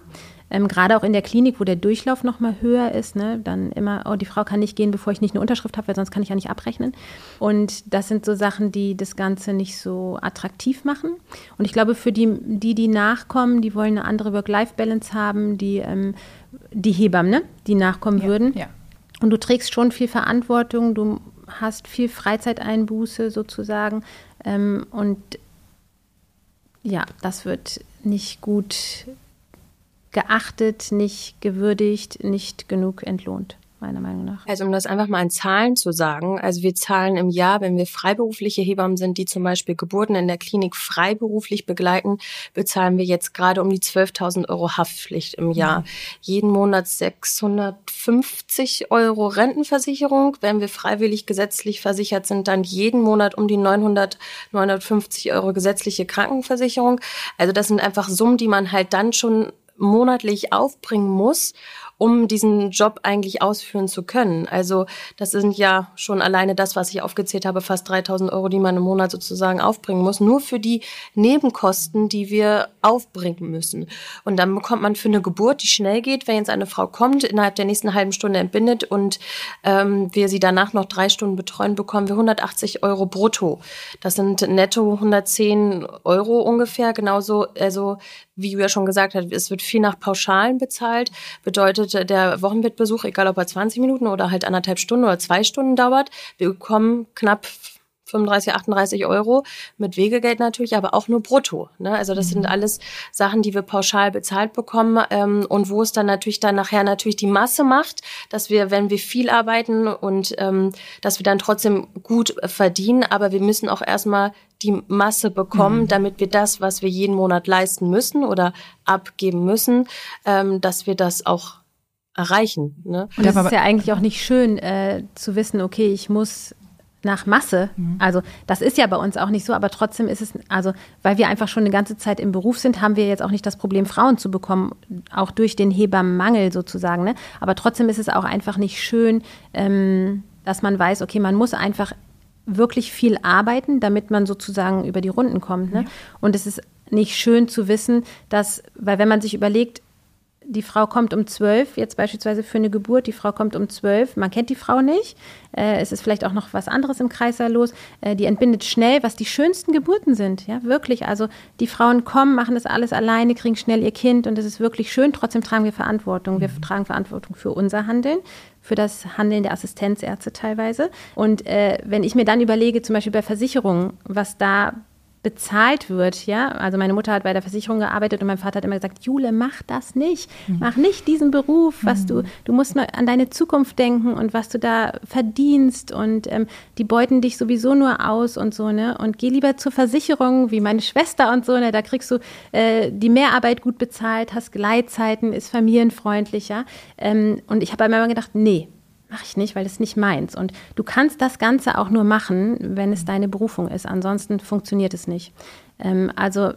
Ähm, Gerade auch in der Klinik, wo der Durchlauf noch mal höher ist, ne, dann immer, oh, die Frau kann nicht gehen, bevor ich nicht eine Unterschrift habe, weil sonst kann ich ja nicht abrechnen. Und das sind so Sachen, die das Ganze nicht so attraktiv machen. Und ich glaube, für die, die, die nachkommen, die wollen eine andere Work-Life-Balance haben, die, ähm, die Hebammen, ne, die nachkommen ja, würden. Ja. Und du trägst schon viel Verantwortung, du hast viel Freizeiteinbuße sozusagen. Ähm, und ja, das wird nicht gut geachtet, nicht gewürdigt, nicht genug entlohnt meiner Meinung nach. Also um das einfach mal in Zahlen zu sagen, also wir zahlen im Jahr, wenn wir freiberufliche Hebammen sind, die zum Beispiel Geburten in der Klinik freiberuflich begleiten, bezahlen wir jetzt gerade um die 12.000 Euro Haftpflicht im Jahr. Mhm. Jeden Monat 650 Euro Rentenversicherung. Wenn wir freiwillig gesetzlich versichert sind, dann jeden Monat um die 900, 950 Euro gesetzliche Krankenversicherung. Also das sind einfach Summen, die man halt dann schon monatlich aufbringen muss, um diesen Job eigentlich ausführen zu können. Also das sind ja schon alleine das, was ich aufgezählt habe, fast 3000 Euro, die man im Monat sozusagen aufbringen muss, nur für die Nebenkosten, die wir aufbringen müssen. Und dann bekommt man für eine Geburt, die schnell geht, wenn jetzt eine Frau kommt, innerhalb der nächsten halben Stunde entbindet und ähm, wir sie danach noch drei Stunden betreuen, bekommen wir 180 Euro brutto. Das sind netto 110 Euro ungefähr, genauso, also wie Julia schon gesagt hat, es wird viel nach Pauschalen bezahlt. Bedeutet, der Wochenbettbesuch, egal ob er 20 Minuten oder halt anderthalb Stunden oder zwei Stunden dauert, wir bekommen knapp 35, 38 Euro mit Wegegeld natürlich, aber auch nur brutto. Ne? Also das mhm. sind alles Sachen, die wir pauschal bezahlt bekommen ähm, und wo es dann natürlich dann nachher natürlich die Masse macht, dass wir, wenn wir viel arbeiten und ähm, dass wir dann trotzdem gut verdienen, aber wir müssen auch erstmal die Masse bekommen, mhm. damit wir das, was wir jeden Monat leisten müssen oder abgeben müssen, ähm, dass wir das auch erreichen. Ne? Und das ist ja eigentlich auch nicht schön äh, zu wissen, okay, ich muss nach Masse. Mhm. Also das ist ja bei uns auch nicht so, aber trotzdem ist es, also weil wir einfach schon eine ganze Zeit im Beruf sind, haben wir jetzt auch nicht das Problem, Frauen zu bekommen, auch durch den Hebammenmangel sozusagen. Ne? Aber trotzdem ist es auch einfach nicht schön, ähm, dass man weiß, okay, man muss einfach wirklich viel arbeiten, damit man sozusagen über die Runden kommt. Ne? Ja. Und es ist nicht schön zu wissen, dass, weil wenn man sich überlegt, die Frau kommt um zwölf, jetzt beispielsweise für eine Geburt, die Frau kommt um zwölf, man kennt die Frau nicht, äh, es ist vielleicht auch noch was anderes im Kreißsaal los, äh, die entbindet schnell, was die schönsten Geburten sind, ja, wirklich, also die Frauen kommen, machen das alles alleine, kriegen schnell ihr Kind und es ist wirklich schön, trotzdem tragen wir Verantwortung, wir mhm. tragen Verantwortung für unser Handeln, für das Handeln der Assistenzärzte teilweise. Und äh, wenn ich mir dann überlege, zum Beispiel bei Versicherungen, was da bezahlt wird, ja. Also meine Mutter hat bei der Versicherung gearbeitet und mein Vater hat immer gesagt, Jule, mach das nicht. Mhm. Mach nicht diesen Beruf, was mhm. du, du musst mal an deine Zukunft denken und was du da verdienst und ähm, die beuten dich sowieso nur aus und so, ne. Und geh lieber zur Versicherung, wie meine Schwester und so, ne. Da kriegst du äh, die Mehrarbeit gut bezahlt, hast Gleitzeiten, ist familienfreundlicher. Ähm, und ich habe einmal gedacht, nee, mache ich nicht, weil das ist nicht meins. Und du kannst das Ganze auch nur machen, wenn es deine Berufung ist. Ansonsten funktioniert es nicht. Ähm, also,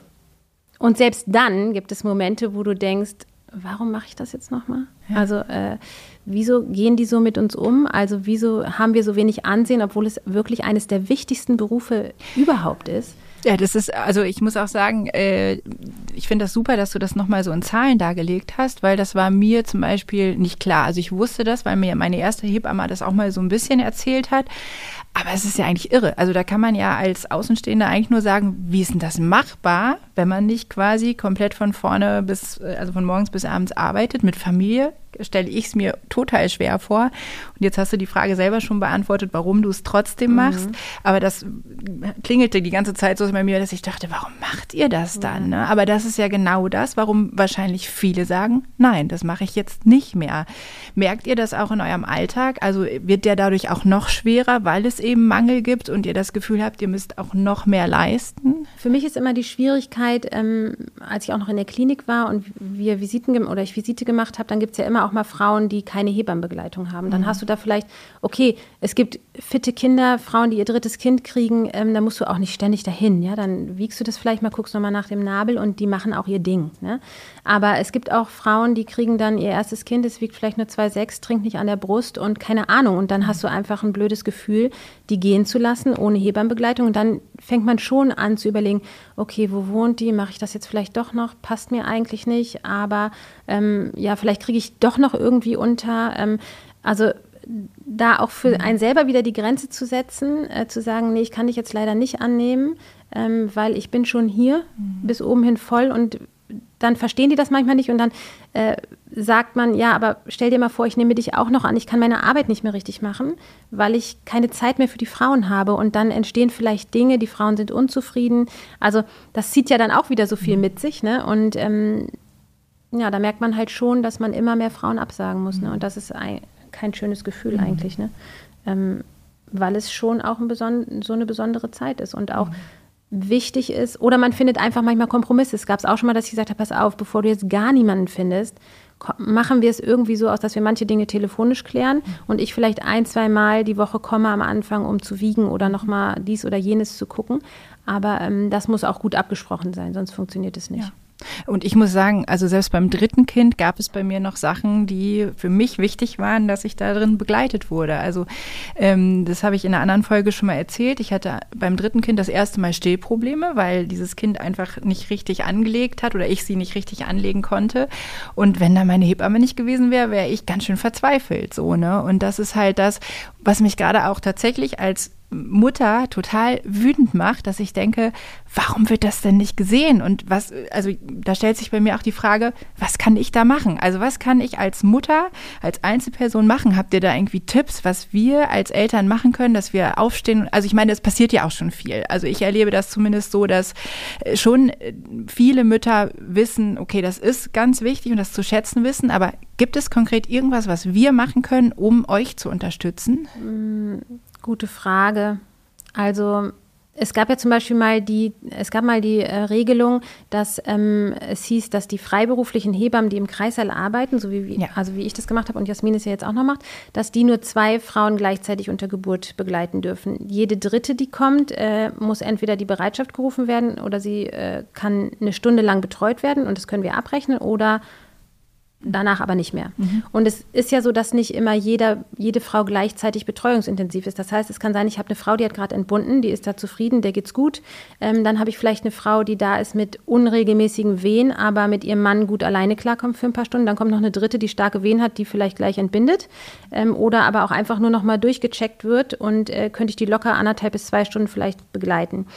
und selbst dann gibt es Momente, wo du denkst, warum mache ich das jetzt nochmal? Ja. Also, äh, wieso gehen die so mit uns um? Also, wieso haben wir so wenig Ansehen, obwohl es wirklich eines der wichtigsten Berufe überhaupt ist? Ja, das ist, also ich muss auch sagen, äh, ich finde das super, dass du das nochmal so in Zahlen dargelegt hast, weil das war mir zum Beispiel nicht klar. Also ich wusste das, weil mir meine erste Hebamme das auch mal so ein bisschen erzählt hat. Aber es ist ja eigentlich irre. Also da kann man ja als Außenstehender eigentlich nur sagen, wie ist denn das machbar, wenn man nicht quasi komplett von vorne bis, äh, also von morgens bis abends arbeitet mit Familie, stelle ich es mir total schwer vor. Und jetzt hast du die Frage selber schon beantwortet, warum du es trotzdem mhm. machst. Mhm. Aber das klingelte die ganze Zeit so bei mir, dass ich dachte, warum macht ihr das dann? Mhm. Aber das ist ja genau das, warum wahrscheinlich viele sagen, nein, das mache ich jetzt nicht mehr. Merkt ihr das auch in eurem Alltag? Also wird der dadurch auch noch schwerer, weil es eben Mangel gibt und ihr das Gefühl habt, ihr müsst auch noch mehr leisten? Für mich ist immer die Schwierigkeit, ähm, als ich auch noch in der Klinik war und wir Visiten oder ich Visite gemacht habe, dann gibt es ja immer auch mal Frauen, die keine Hebammenbegleitung haben. Dann mhm. hast du da vielleicht, okay, es gibt fitte Kinder, Frauen, die ihr drittes Kind kriegen, ähm, da musst du auch nicht ständig dahin. Ja, dann wiegst du das vielleicht mal, guckst nochmal nach dem Nabel und die machen auch ihr Ding. Ne? Aber es gibt auch Frauen, die kriegen dann ihr erstes Kind, es wiegt vielleicht nur 2,6, trinkt nicht an der Brust und keine Ahnung. Und dann hast du einfach ein blödes Gefühl, die gehen zu lassen ohne Hebammenbegleitung. Und dann fängt man schon an zu überlegen, okay, wo wohnt die? Mache ich das jetzt vielleicht doch noch? Passt mir eigentlich nicht, aber ähm, ja, vielleicht kriege ich doch noch irgendwie unter. Ähm, also da auch für mhm. einen selber wieder die Grenze zu setzen, äh, zu sagen, nee, ich kann dich jetzt leider nicht annehmen, ähm, weil ich bin schon hier mhm. bis oben hin voll und dann verstehen die das manchmal nicht und dann äh, sagt man, ja, aber stell dir mal vor, ich nehme dich auch noch an, ich kann meine Arbeit nicht mehr richtig machen, weil ich keine Zeit mehr für die Frauen habe und dann entstehen vielleicht Dinge, die Frauen sind unzufrieden. Also das zieht ja dann auch wieder so viel mhm. mit sich, ne? Und ähm, ja, da merkt man halt schon, dass man immer mehr Frauen absagen muss, ne? Und das ist ein, kein schönes Gefühl mhm. eigentlich, ne? Ähm, weil es schon auch ein so eine besondere Zeit ist und auch mhm wichtig ist. Oder man findet einfach manchmal Kompromisse. Es gab es auch schon mal, dass ich gesagt habe, pass auf, bevor du jetzt gar niemanden findest, machen wir es irgendwie so aus, dass wir manche Dinge telefonisch klären und ich vielleicht ein, zwei Mal die Woche komme am Anfang, um zu wiegen oder nochmal dies oder jenes zu gucken. Aber ähm, das muss auch gut abgesprochen sein, sonst funktioniert es nicht. Ja. Und ich muss sagen, also selbst beim dritten Kind gab es bei mir noch Sachen, die für mich wichtig waren, dass ich darin begleitet wurde. Also ähm, das habe ich in einer anderen Folge schon mal erzählt. Ich hatte beim dritten Kind das erste Mal Stillprobleme, weil dieses Kind einfach nicht richtig angelegt hat oder ich sie nicht richtig anlegen konnte. Und wenn da meine Hebamme nicht gewesen wäre, wäre ich ganz schön verzweifelt. So, ne? Und das ist halt das, was mich gerade auch tatsächlich als Mutter total wütend macht, dass ich denke, warum wird das denn nicht gesehen? Und was, also da stellt sich bei mir auch die Frage, was kann ich da machen? Also was kann ich als Mutter, als Einzelperson machen? Habt ihr da irgendwie Tipps, was wir als Eltern machen können, dass wir aufstehen? Also ich meine, es passiert ja auch schon viel. Also ich erlebe das zumindest so, dass äh, schon äh, viele Mütter wissen, okay, das ist ganz wichtig und das zu schätzen wissen, aber gibt es konkret irgendwas, was wir machen können, um euch zu unterstützen? Mm, Gute Frage. Also es gab ja zum Beispiel mal die, es gab mal die äh, Regelung, dass ähm, es hieß, dass die freiberuflichen Hebammen, die im Kreißsaal arbeiten, so wie, ja. also wie ich das gemacht habe und Jasmin es ja jetzt auch noch macht, dass die nur zwei Frauen gleichzeitig unter Geburt begleiten dürfen. Jede dritte, die kommt, äh, muss entweder die Bereitschaft gerufen werden oder sie äh, kann eine Stunde lang betreut werden und das können wir abrechnen oder danach aber nicht mehr. Mhm. Und es ist ja so, dass nicht immer jeder, jede Frau gleichzeitig betreuungsintensiv ist. Das heißt, es kann sein, ich habe eine Frau, die hat gerade entbunden, die ist da zufrieden, der geht's gut. Ähm, dann habe ich vielleicht eine Frau, die da ist mit unregelmäßigen Wehen, aber mit ihrem Mann gut alleine klarkommt für ein paar Stunden. Dann kommt noch eine dritte, die starke Wehen hat, die vielleicht gleich entbindet. Ähm, oder aber auch einfach nur noch mal durchgecheckt wird und äh, könnte ich die locker anderthalb bis zwei Stunden vielleicht begleiten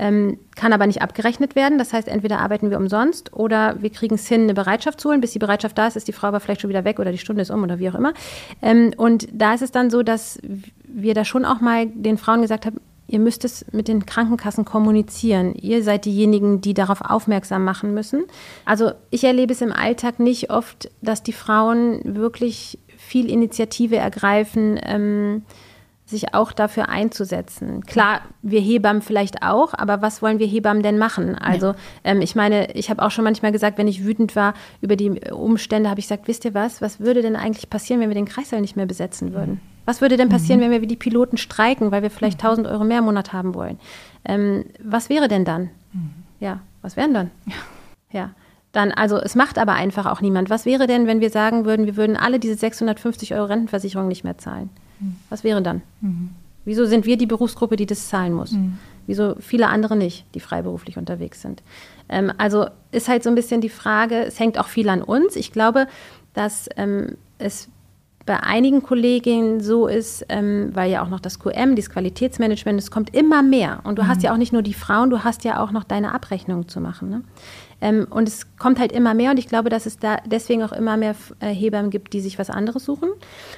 ähm, kann aber nicht abgerechnet werden. Das heißt, entweder arbeiten wir umsonst oder wir kriegen es hin, eine Bereitschaft zu holen. Bis die Bereitschaft da ist, ist die Frau aber vielleicht schon wieder weg oder die Stunde ist um oder wie auch immer. Ähm, und da ist es dann so, dass wir da schon auch mal den Frauen gesagt haben, ihr müsst es mit den Krankenkassen kommunizieren. Ihr seid diejenigen, die darauf aufmerksam machen müssen. Also ich erlebe es im Alltag nicht oft, dass die Frauen wirklich viel Initiative ergreifen. Ähm, sich auch dafür einzusetzen. Klar, wir Hebammen vielleicht auch, aber was wollen wir Hebammen denn machen? Also ja. ähm, ich meine, ich habe auch schon manchmal gesagt, wenn ich wütend war über die Umstände, habe ich gesagt, wisst ihr was, was würde denn eigentlich passieren, wenn wir den Kreißsaal nicht mehr besetzen würden? Was würde denn passieren, mhm. wenn wir wie die Piloten streiken, weil wir vielleicht 1000 mhm. Euro mehr im Monat haben wollen? Ähm, was wäre denn dann? Mhm. Ja, was wären dann? Ja. ja. Dann, also es macht aber einfach auch niemand. Was wäre denn, wenn wir sagen würden, wir würden alle diese 650 Euro Rentenversicherung nicht mehr zahlen? Was wäre dann? Mhm. Wieso sind wir die Berufsgruppe, die das zahlen muss? Mhm. Wieso viele andere nicht, die freiberuflich unterwegs sind? Ähm, also ist halt so ein bisschen die Frage, es hängt auch viel an uns. Ich glaube, dass ähm, es bei einigen Kolleginnen so ist, ähm, weil ja auch noch das QM, dieses Qualitätsmanagement, es kommt immer mehr. Und du mhm. hast ja auch nicht nur die Frauen, du hast ja auch noch deine Abrechnung zu machen. Ne? Ähm, und es kommt halt immer mehr und ich glaube, dass es da deswegen auch immer mehr äh, Hebammen gibt, die sich was anderes suchen.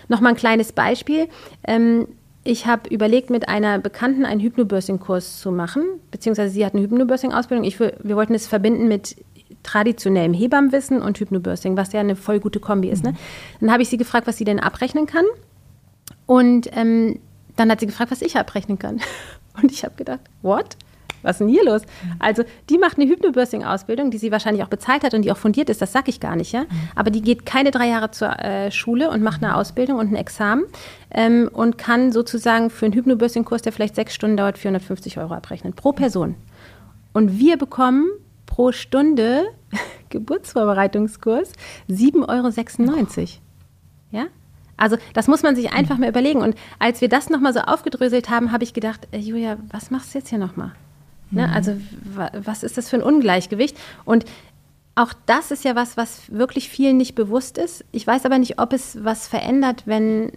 Nochmal ein kleines Beispiel. Ähm, ich habe überlegt, mit einer Bekannten einen Hypnobirthing-Kurs zu machen, beziehungsweise sie hat eine Hypnobirthing-Ausbildung. wir wollten es verbinden mit traditionellem Hebammenwissen und Hypnobirthing, was ja eine voll gute Kombi ist. Ne? Mhm. Dann habe ich sie gefragt, was sie denn abrechnen kann. Und ähm, dann hat sie gefragt, was ich abrechnen kann. [laughs] Und ich habe gedacht, what? Was ist denn hier los? Also die macht eine Hypnobirthing-Ausbildung, die sie wahrscheinlich auch bezahlt hat und die auch fundiert ist, das sage ich gar nicht, ja. Aber die geht keine drei Jahre zur äh, Schule und macht eine Ausbildung und ein Examen ähm, und kann sozusagen für einen Hypnobirthing-Kurs, der vielleicht sechs Stunden dauert, 450 Euro abrechnen pro Person. Und wir bekommen pro Stunde [laughs] Geburtsvorbereitungskurs 7,96 Euro. Ja? Also das muss man sich einfach mal überlegen. Und als wir das nochmal so aufgedröselt haben, habe ich gedacht, äh, Julia, was machst du jetzt hier nochmal? Ne? Mhm. Also was ist das für ein Ungleichgewicht? Und auch das ist ja was, was wirklich vielen nicht bewusst ist. Ich weiß aber nicht, ob es was verändert, wenn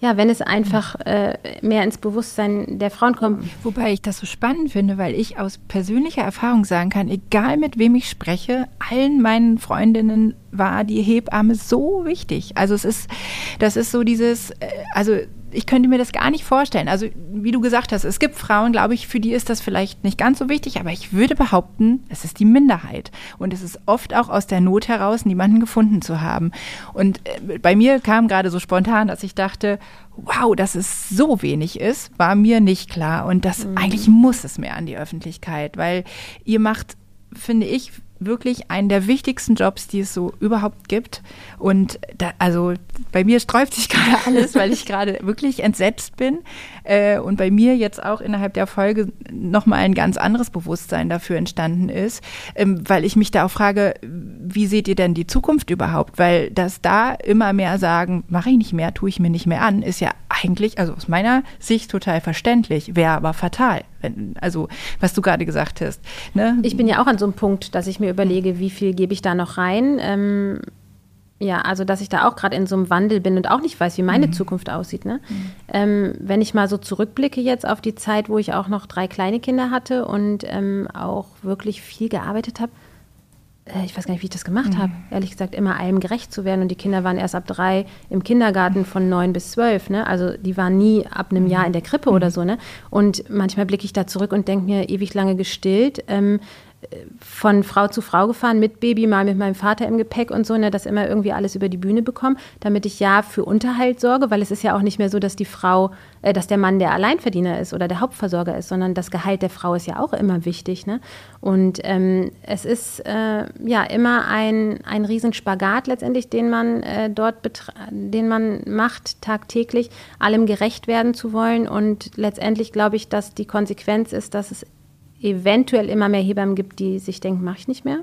ja, wenn es einfach äh, mehr ins Bewusstsein der Frauen kommt. Wobei ich das so spannend finde, weil ich aus persönlicher Erfahrung sagen kann, egal mit wem ich spreche, allen meinen Freundinnen war die Hebamme so wichtig. Also es ist, das ist so dieses, äh, also ich könnte mir das gar nicht vorstellen. Also, wie du gesagt hast, es gibt Frauen, glaube ich, für die ist das vielleicht nicht ganz so wichtig, aber ich würde behaupten, es ist die Minderheit. Und es ist oft auch aus der Not heraus, niemanden gefunden zu haben. Und äh, bei mir kam gerade so spontan, dass ich dachte, wow, dass es so wenig ist, war mir nicht klar. Und das mhm. eigentlich muss es mehr an die Öffentlichkeit, weil ihr macht, finde ich, wirklich einen der wichtigsten Jobs, die es so überhaupt gibt. Und da, also bei mir sträubt sich [laughs] gerade alles, weil ich gerade wirklich entsetzt bin. Äh, und bei mir jetzt auch innerhalb der Folge nochmal ein ganz anderes Bewusstsein dafür entstanden ist, ähm, weil ich mich da auch frage, wie seht ihr denn die Zukunft überhaupt? Weil das da immer mehr sagen, mache ich nicht mehr, tue ich mir nicht mehr an, ist ja eigentlich, also aus meiner Sicht total verständlich, wäre aber fatal. Wenn, also was du gerade gesagt hast. Ne? Ich bin ja auch an so einem Punkt, dass ich mir überlege, wie viel gebe ich da noch rein. Ähm, ja, also dass ich da auch gerade in so einem Wandel bin und auch nicht weiß, wie meine mhm. Zukunft aussieht. Ne? Mhm. Ähm, wenn ich mal so zurückblicke jetzt auf die Zeit, wo ich auch noch drei kleine Kinder hatte und ähm, auch wirklich viel gearbeitet habe, ich weiß gar nicht, wie ich das gemacht mhm. habe, ehrlich gesagt, immer allem gerecht zu werden. Und die Kinder waren erst ab drei im Kindergarten von neun bis zwölf. Ne? Also die waren nie ab einem Jahr in der Krippe mhm. oder so. Ne? Und manchmal blicke ich da zurück und denke mir, ewig lange gestillt. Ähm, von Frau zu Frau gefahren mit Baby, mal mit meinem Vater im Gepäck und so, ne, das immer irgendwie alles über die Bühne bekomme, damit ich ja für Unterhalt sorge, weil es ist ja auch nicht mehr so, dass die Frau, äh, dass der Mann der Alleinverdiener ist oder der Hauptversorger ist, sondern das Gehalt der Frau ist ja auch immer wichtig. Ne? Und ähm, es ist äh, ja immer ein, ein Riesenspagat letztendlich, den man äh, dort den man macht tagtäglich, allem gerecht werden zu wollen. Und letztendlich glaube ich, dass die Konsequenz ist, dass es eventuell immer mehr Hebammen gibt, die sich denken, mache ich nicht mehr.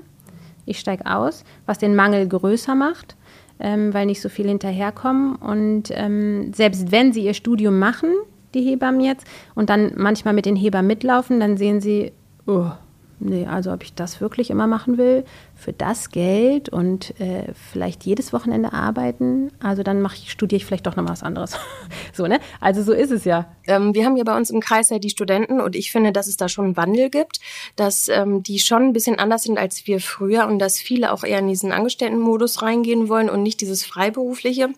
Ich steige aus, was den Mangel größer macht, ähm, weil nicht so viele hinterherkommen. Und ähm, selbst wenn sie ihr Studium machen, die Hebammen jetzt, und dann manchmal mit den Hebammen mitlaufen, dann sehen sie, oh, nee, also ob ich das wirklich immer machen will, für das Geld und äh, vielleicht jedes Wochenende arbeiten, also dann mache ich, studiere ich vielleicht doch noch was anderes. [laughs] so, ne? Also so ist es ja. Ähm, wir haben ja bei uns im Kreis ja die Studenten und ich finde, dass es da schon einen Wandel gibt, dass ähm, die schon ein bisschen anders sind als wir früher und dass viele auch eher in diesen Angestelltenmodus reingehen wollen und nicht dieses Freiberufliche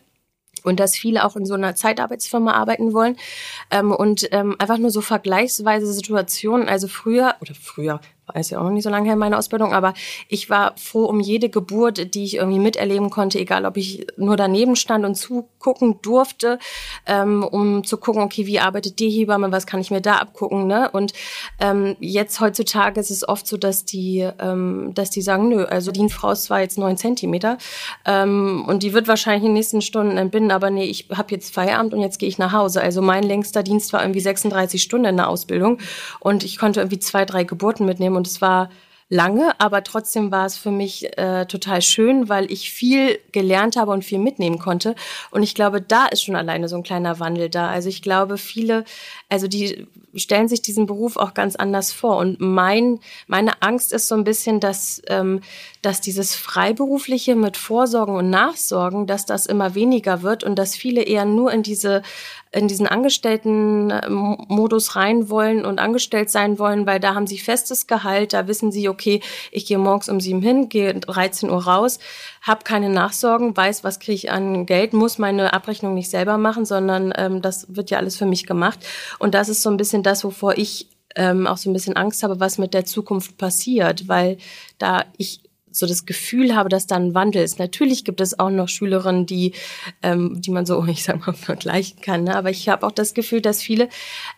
und dass viele auch in so einer Zeitarbeitsfirma arbeiten wollen ähm, und ähm, einfach nur so vergleichsweise Situationen, also früher oder früher, es ja auch noch nicht so lange her meine Ausbildung, aber ich war froh um jede Geburt, die ich irgendwie miterleben konnte, egal ob ich nur daneben stand und zugucken durfte, ähm, um zu gucken, okay, wie arbeitet die Hebamme, was kann ich mir da abgucken, ne? Und ähm, jetzt heutzutage ist es oft so, dass die, ähm, dass die sagen, nö, also die Frau ist zwar jetzt neun Zentimeter ähm, und die wird wahrscheinlich in den nächsten Stunden entbinden, aber nee, ich habe jetzt Feierabend und jetzt gehe ich nach Hause. Also mein längster Dienst war irgendwie 36 Stunden in der Ausbildung und ich konnte irgendwie zwei, drei Geburten mitnehmen und es war lange, aber trotzdem war es für mich äh, total schön, weil ich viel gelernt habe und viel mitnehmen konnte. Und ich glaube, da ist schon alleine so ein kleiner Wandel da. Also ich glaube, viele, also die stellen sich diesen Beruf auch ganz anders vor. Und mein, meine Angst ist so ein bisschen, dass, ähm, dass dieses Freiberufliche mit Vorsorgen und Nachsorgen, dass das immer weniger wird und dass viele eher nur in diese in diesen Angestellten-Modus rein wollen und angestellt sein wollen, weil da haben sie festes Gehalt, da wissen sie, okay, ich gehe morgens um sieben hin, gehe 13 Uhr raus, habe keine Nachsorgen, weiß, was kriege ich an Geld, muss meine Abrechnung nicht selber machen, sondern ähm, das wird ja alles für mich gemacht. Und das ist so ein bisschen das, wovor ich ähm, auch so ein bisschen Angst habe, was mit der Zukunft passiert, weil da ich so das Gefühl habe, dass da ein Wandel ist. Natürlich gibt es auch noch Schülerinnen, die, ähm, die man so, [laughs] ich sag mal, vergleichen kann. Ne? Aber ich habe auch das Gefühl, dass viele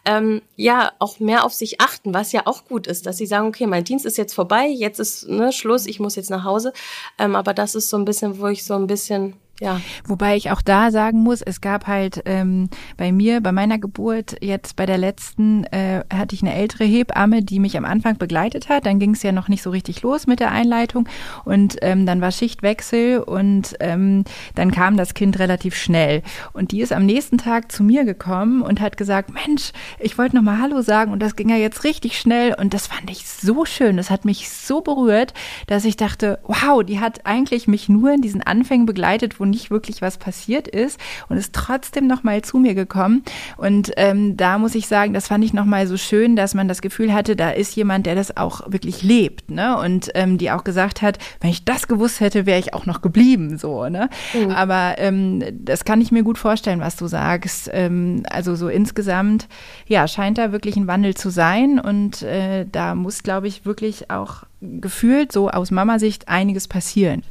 ähm, ja auch mehr auf sich achten, was ja auch gut ist, dass sie sagen, okay, mein Dienst ist jetzt vorbei, jetzt ist ne, Schluss, ich muss jetzt nach Hause. Ähm, aber das ist so ein bisschen, wo ich so ein bisschen ja. Wobei ich auch da sagen muss, es gab halt ähm, bei mir, bei meiner Geburt, jetzt bei der letzten, äh, hatte ich eine ältere Hebamme, die mich am Anfang begleitet hat. Dann ging es ja noch nicht so richtig los mit der Einleitung und ähm, dann war Schichtwechsel und ähm, dann kam das Kind relativ schnell. Und die ist am nächsten Tag zu mir gekommen und hat gesagt, Mensch, ich wollte noch mal Hallo sagen und das ging ja jetzt richtig schnell und das fand ich so schön. Das hat mich so berührt, dass ich dachte, wow, die hat eigentlich mich nur in diesen Anfängen begleitet, wo nicht wirklich was passiert ist und ist trotzdem noch mal zu mir gekommen. Und ähm, da muss ich sagen, das fand ich noch mal so schön, dass man das Gefühl hatte, da ist jemand, der das auch wirklich lebt, ne? Und ähm, die auch gesagt hat, wenn ich das gewusst hätte, wäre ich auch noch geblieben, so, ne? Mhm. Aber ähm, das kann ich mir gut vorstellen, was du sagst. Ähm, also so insgesamt, ja, scheint da wirklich ein Wandel zu sein und äh, da muss, glaube ich, wirklich auch gefühlt so aus Mama-Sicht einiges passieren.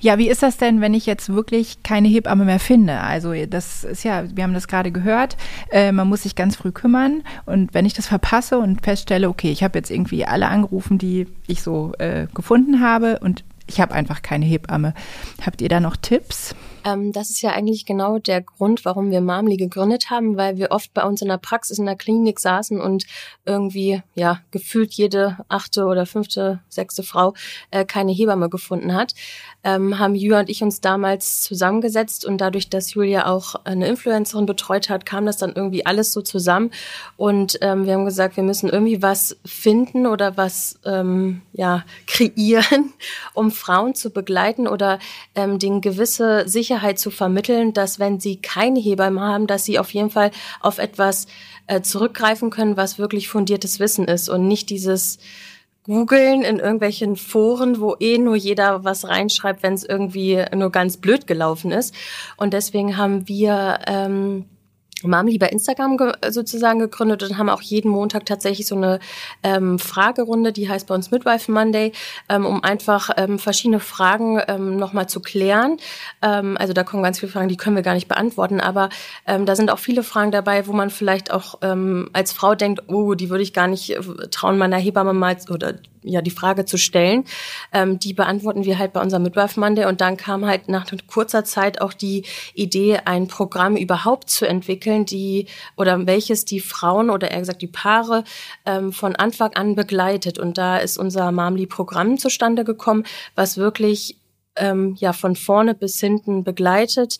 Ja, wie ist das denn, wenn ich jetzt wirklich keine Hebamme mehr finde? Also das ist ja, wir haben das gerade gehört, äh, man muss sich ganz früh kümmern und wenn ich das verpasse und feststelle, okay, ich habe jetzt irgendwie alle angerufen, die ich so äh, gefunden habe und ich habe einfach keine Hebamme. Habt ihr da noch Tipps? Ähm, das ist ja eigentlich genau der Grund, warum wir Marmli gegründet haben, weil wir oft bei uns in der Praxis in der Klinik saßen und irgendwie, ja, gefühlt jede achte oder fünfte, sechste Frau äh, keine Hebamme gefunden hat. Ähm, haben Julia und ich uns damals zusammengesetzt und dadurch, dass Julia auch eine Influencerin betreut hat, kam das dann irgendwie alles so zusammen und ähm, wir haben gesagt, wir müssen irgendwie was finden oder was ähm, ja kreieren, [laughs] um Frauen zu begleiten oder ähm, den gewisse Sicherheit zu vermitteln, dass wenn sie keine Hebamme haben, dass sie auf jeden Fall auf etwas äh, zurückgreifen können, was wirklich fundiertes Wissen ist und nicht dieses googeln in irgendwelchen Foren, wo eh nur jeder was reinschreibt, wenn es irgendwie nur ganz blöd gelaufen ist. Und deswegen haben wir ähm, Mamli bei Instagram ge sozusagen gegründet und haben auch jeden Montag tatsächlich so eine ähm, Fragerunde, die heißt bei uns Midwife Monday, ähm, um einfach ähm, verschiedene Fragen ähm, nochmal zu klären. Ähm, also da kommen ganz viele Fragen, die können wir gar nicht beantworten, aber ähm, da sind auch viele Fragen dabei, wo man vielleicht auch ähm, als Frau denkt, oh, die würde ich gar nicht äh, trauen, meiner Hebamme mal oder ja die Frage zu stellen. Ähm, die beantworten wir halt bei unserem Midwife Monday und dann kam halt nach kurzer Zeit auch die Idee, ein Programm überhaupt zu entwickeln, die oder welches die Frauen oder eher gesagt die Paare ähm, von Anfang an begleitet. Und da ist unser Mamli-Programm zustande gekommen, was wirklich ähm, ja von vorne bis hinten begleitet.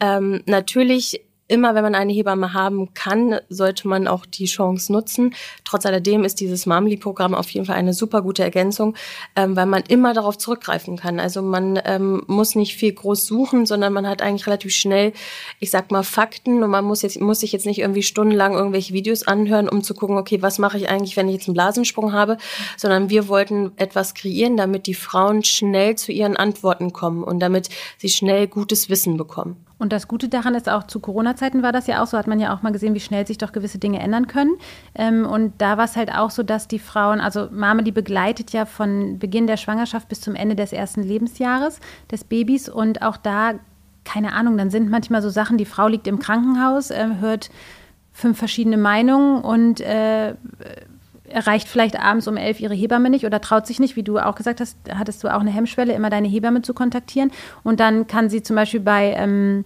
Ähm, natürlich immer, wenn man eine Hebamme haben kann, sollte man auch die Chance nutzen. Trotz alledem ist dieses Mamli-Programm auf jeden Fall eine super gute Ergänzung, ähm, weil man immer darauf zurückgreifen kann. Also man ähm, muss nicht viel groß suchen, sondern man hat eigentlich relativ schnell, ich sag mal, Fakten und man muss jetzt muss sich jetzt nicht irgendwie stundenlang irgendwelche Videos anhören, um zu gucken, okay, was mache ich eigentlich, wenn ich jetzt einen Blasensprung habe, sondern wir wollten etwas kreieren, damit die Frauen schnell zu ihren Antworten kommen und damit sie schnell gutes Wissen bekommen. Und das Gute daran ist auch, zu Corona-Zeiten war das ja auch so, hat man ja auch mal gesehen, wie schnell sich doch gewisse Dinge ändern können. Ähm, und da war es halt auch so, dass die Frauen, also Mama, die begleitet ja von Beginn der Schwangerschaft bis zum Ende des ersten Lebensjahres des Babys. Und auch da, keine Ahnung, dann sind manchmal so Sachen, die Frau liegt im Krankenhaus, äh, hört fünf verschiedene Meinungen und äh, erreicht vielleicht abends um elf ihre Hebamme nicht oder traut sich nicht, wie du auch gesagt hast, hattest du auch eine Hemmschwelle, immer deine Hebamme zu kontaktieren. Und dann kann sie zum Beispiel bei ähm,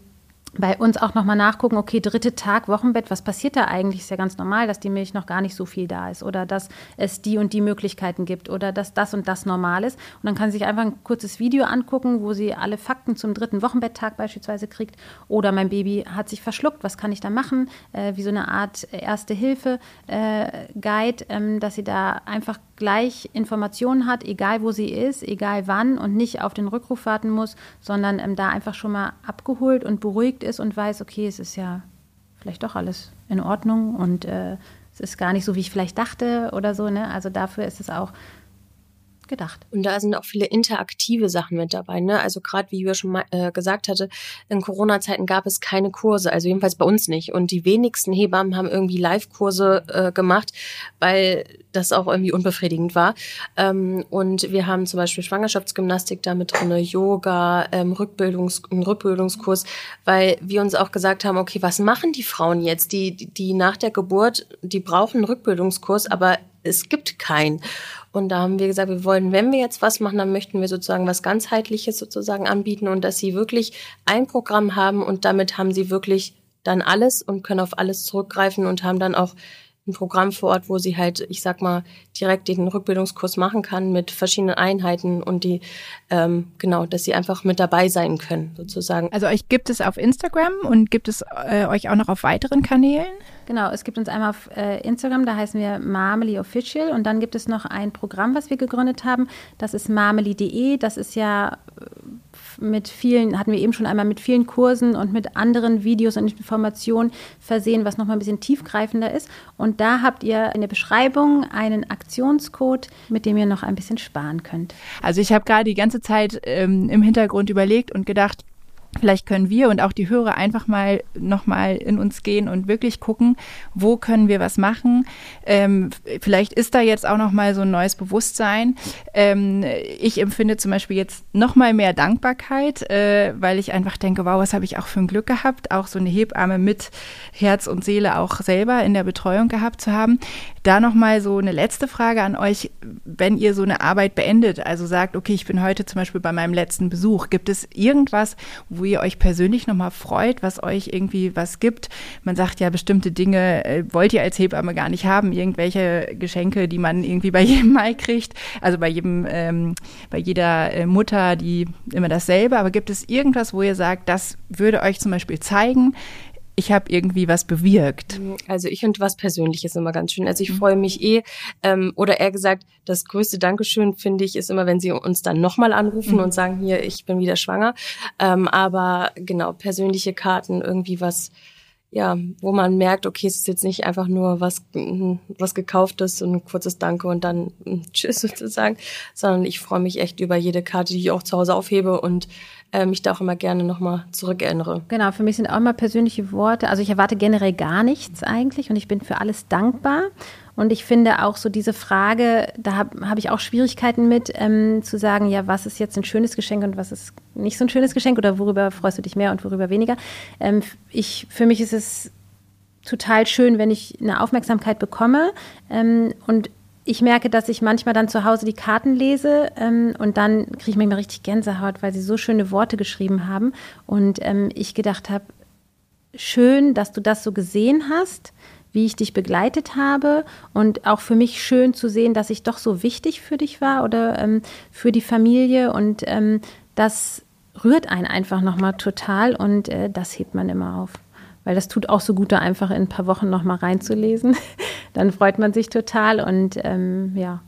bei uns auch nochmal nachgucken, okay, dritte Tag, Wochenbett, was passiert da eigentlich? Ist ja ganz normal, dass die Milch noch gar nicht so viel da ist oder dass es die und die Möglichkeiten gibt oder dass das und das normal ist. Und dann kann sie sich einfach ein kurzes Video angucken, wo sie alle Fakten zum dritten Wochenbetttag beispielsweise kriegt. Oder mein Baby hat sich verschluckt, was kann ich da machen? Äh, wie so eine Art Erste-Hilfe-Guide, äh, ähm, dass sie da einfach gleich Informationen hat, egal wo sie ist, egal wann und nicht auf den Rückruf warten muss, sondern ähm, da einfach schon mal abgeholt und beruhigt ist und weiß, okay, es ist ja vielleicht doch alles in Ordnung und äh, es ist gar nicht so, wie ich vielleicht dachte oder so. Ne? Also dafür ist es auch gedacht. Und da sind auch viele interaktive Sachen mit dabei. Ne? Also gerade wie Jürgen schon mal, äh, gesagt hatte, in Corona-Zeiten gab es keine Kurse, also jedenfalls bei uns nicht. Und die wenigsten Hebammen haben irgendwie Live-Kurse äh, gemacht, weil das auch irgendwie unbefriedigend war. Ähm, und wir haben zum Beispiel Schwangerschaftsgymnastik damit drin, Yoga, ähm, Rückbildungs Rückbildungskurs, weil wir uns auch gesagt haben, okay, was machen die Frauen jetzt, die, die nach der Geburt, die brauchen einen Rückbildungskurs, aber es gibt keinen. Und da haben wir gesagt, wir wollen, wenn wir jetzt was machen, dann möchten wir sozusagen was ganzheitliches sozusagen anbieten und dass sie wirklich ein Programm haben und damit haben sie wirklich dann alles und können auf alles zurückgreifen und haben dann auch ein Programm vor Ort, wo sie halt, ich sag mal, direkt den Rückbildungskurs machen kann mit verschiedenen Einheiten und die, ähm, genau, dass sie einfach mit dabei sein können, sozusagen. Also euch gibt es auf Instagram und gibt es äh, euch auch noch auf weiteren Kanälen? Genau, es gibt uns einmal auf äh, Instagram, da heißen wir Marmeli Official und dann gibt es noch ein Programm, was wir gegründet haben, das ist marmeli.de, das ist ja mit vielen, hatten wir eben schon einmal mit vielen Kursen und mit anderen Videos und Informationen versehen, was nochmal ein bisschen tiefgreifender ist. Und da habt ihr in der Beschreibung einen Aktionscode, mit dem ihr noch ein bisschen sparen könnt. Also ich habe gerade die ganze Zeit ähm, im Hintergrund überlegt und gedacht, Vielleicht können wir und auch die Hörer einfach mal nochmal in uns gehen und wirklich gucken, wo können wir was machen. Ähm, vielleicht ist da jetzt auch nochmal so ein neues Bewusstsein. Ähm, ich empfinde zum Beispiel jetzt nochmal mehr Dankbarkeit, äh, weil ich einfach denke, wow, was habe ich auch für ein Glück gehabt, auch so eine Hebamme mit Herz und Seele auch selber in der Betreuung gehabt zu haben. Da nochmal so eine letzte Frage an euch, wenn ihr so eine Arbeit beendet, also sagt, okay, ich bin heute zum Beispiel bei meinem letzten Besuch, gibt es irgendwas, wo ihr euch persönlich nochmal freut, was euch irgendwie was gibt. Man sagt ja, bestimmte Dinge äh, wollt ihr als Hebamme gar nicht haben, irgendwelche Geschenke, die man irgendwie bei [laughs] jedem Mai kriegt, also bei jedem, ähm, bei jeder äh, Mutter, die immer dasselbe. Aber gibt es irgendwas, wo ihr sagt, das würde euch zum Beispiel zeigen, ich habe irgendwie was bewirkt. Also ich finde was Persönliches immer ganz schön. Also ich mhm. freue mich eh, ähm, oder eher gesagt, das größte Dankeschön finde ich ist immer, wenn sie uns dann nochmal anrufen mhm. und sagen, hier, ich bin wieder schwanger. Ähm, aber genau, persönliche Karten, irgendwie was, ja, wo man merkt, okay, es ist jetzt nicht einfach nur was, was gekauftes und ein kurzes Danke und dann [laughs] Tschüss sozusagen, sondern ich freue mich echt über jede Karte, die ich auch zu Hause aufhebe und äh, mich da auch immer gerne nochmal zurückerinnere. Genau, für mich sind auch immer persönliche Worte. Also ich erwarte generell gar nichts eigentlich und ich bin für alles dankbar. Und ich finde auch so diese Frage, da habe hab ich auch Schwierigkeiten mit, ähm, zu sagen, ja, was ist jetzt ein schönes Geschenk und was ist nicht so ein schönes Geschenk oder worüber freust du dich mehr und worüber weniger. Ähm, ich, für mich ist es total schön, wenn ich eine Aufmerksamkeit bekomme ähm, und ich merke, dass ich manchmal dann zu Hause die Karten lese ähm, und dann kriege ich manchmal richtig Gänsehaut, weil sie so schöne Worte geschrieben haben. Und ähm, ich gedacht habe, schön, dass du das so gesehen hast, wie ich dich begleitet habe. Und auch für mich schön zu sehen, dass ich doch so wichtig für dich war oder ähm, für die Familie. Und ähm, das rührt einen einfach nochmal total und äh, das hebt man immer auf weil das tut auch so gut, da einfach in ein paar Wochen nochmal reinzulesen. [laughs] Dann freut man sich total und ähm, ja.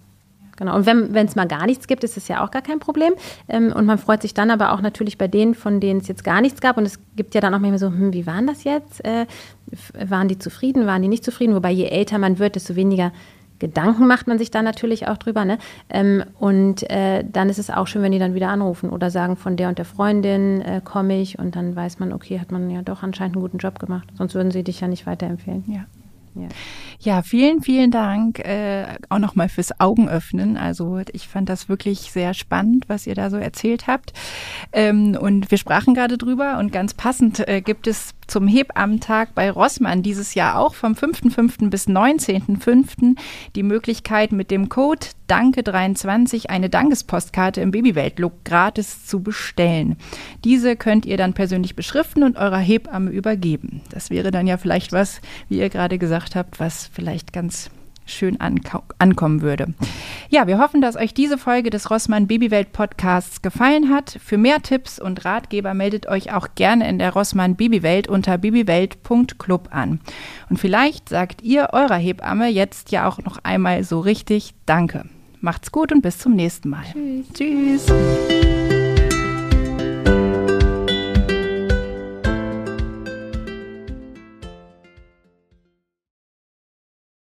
Genau. Und wenn es mal gar nichts gibt, ist es ja auch gar kein Problem. Ähm, und man freut sich dann aber auch natürlich bei denen, von denen es jetzt gar nichts gab. Und es gibt ja dann auch manchmal so, hm, wie waren das jetzt? Äh, waren die zufrieden, waren die nicht zufrieden? Wobei je älter man wird, desto weniger Gedanken macht man sich da natürlich auch drüber. Ne? Ähm, und äh, dann ist es auch schön, wenn die dann wieder anrufen oder sagen, von der und der Freundin äh, komme ich und dann weiß man, okay, hat man ja doch anscheinend einen guten Job gemacht. Sonst würden sie dich ja nicht weiterempfehlen. Ja. Ja. ja, vielen, vielen Dank äh, auch nochmal fürs Augenöffnen. Also ich fand das wirklich sehr spannend, was ihr da so erzählt habt. Ähm, und wir sprachen gerade drüber und ganz passend äh, gibt es zum Hebammentag bei Rossmann dieses Jahr auch vom 5.5. bis 19.5. die Möglichkeit mit dem Code Danke23 eine Dankespostkarte im Babywelt-Look gratis zu bestellen. Diese könnt ihr dann persönlich beschriften und eurer Hebamme übergeben. Das wäre dann ja vielleicht was, wie ihr gerade gesagt habt, was vielleicht ganz schön ankommen würde. Ja, wir hoffen, dass euch diese Folge des Rossmann Babywelt Podcasts gefallen hat. Für mehr Tipps und Ratgeber meldet euch auch gerne in der Rossmann Babywelt unter babywelt.club an. Und vielleicht sagt ihr eurer Hebamme jetzt ja auch noch einmal so richtig Danke. Macht's gut und bis zum nächsten Mal. Tschüss. Tschüss.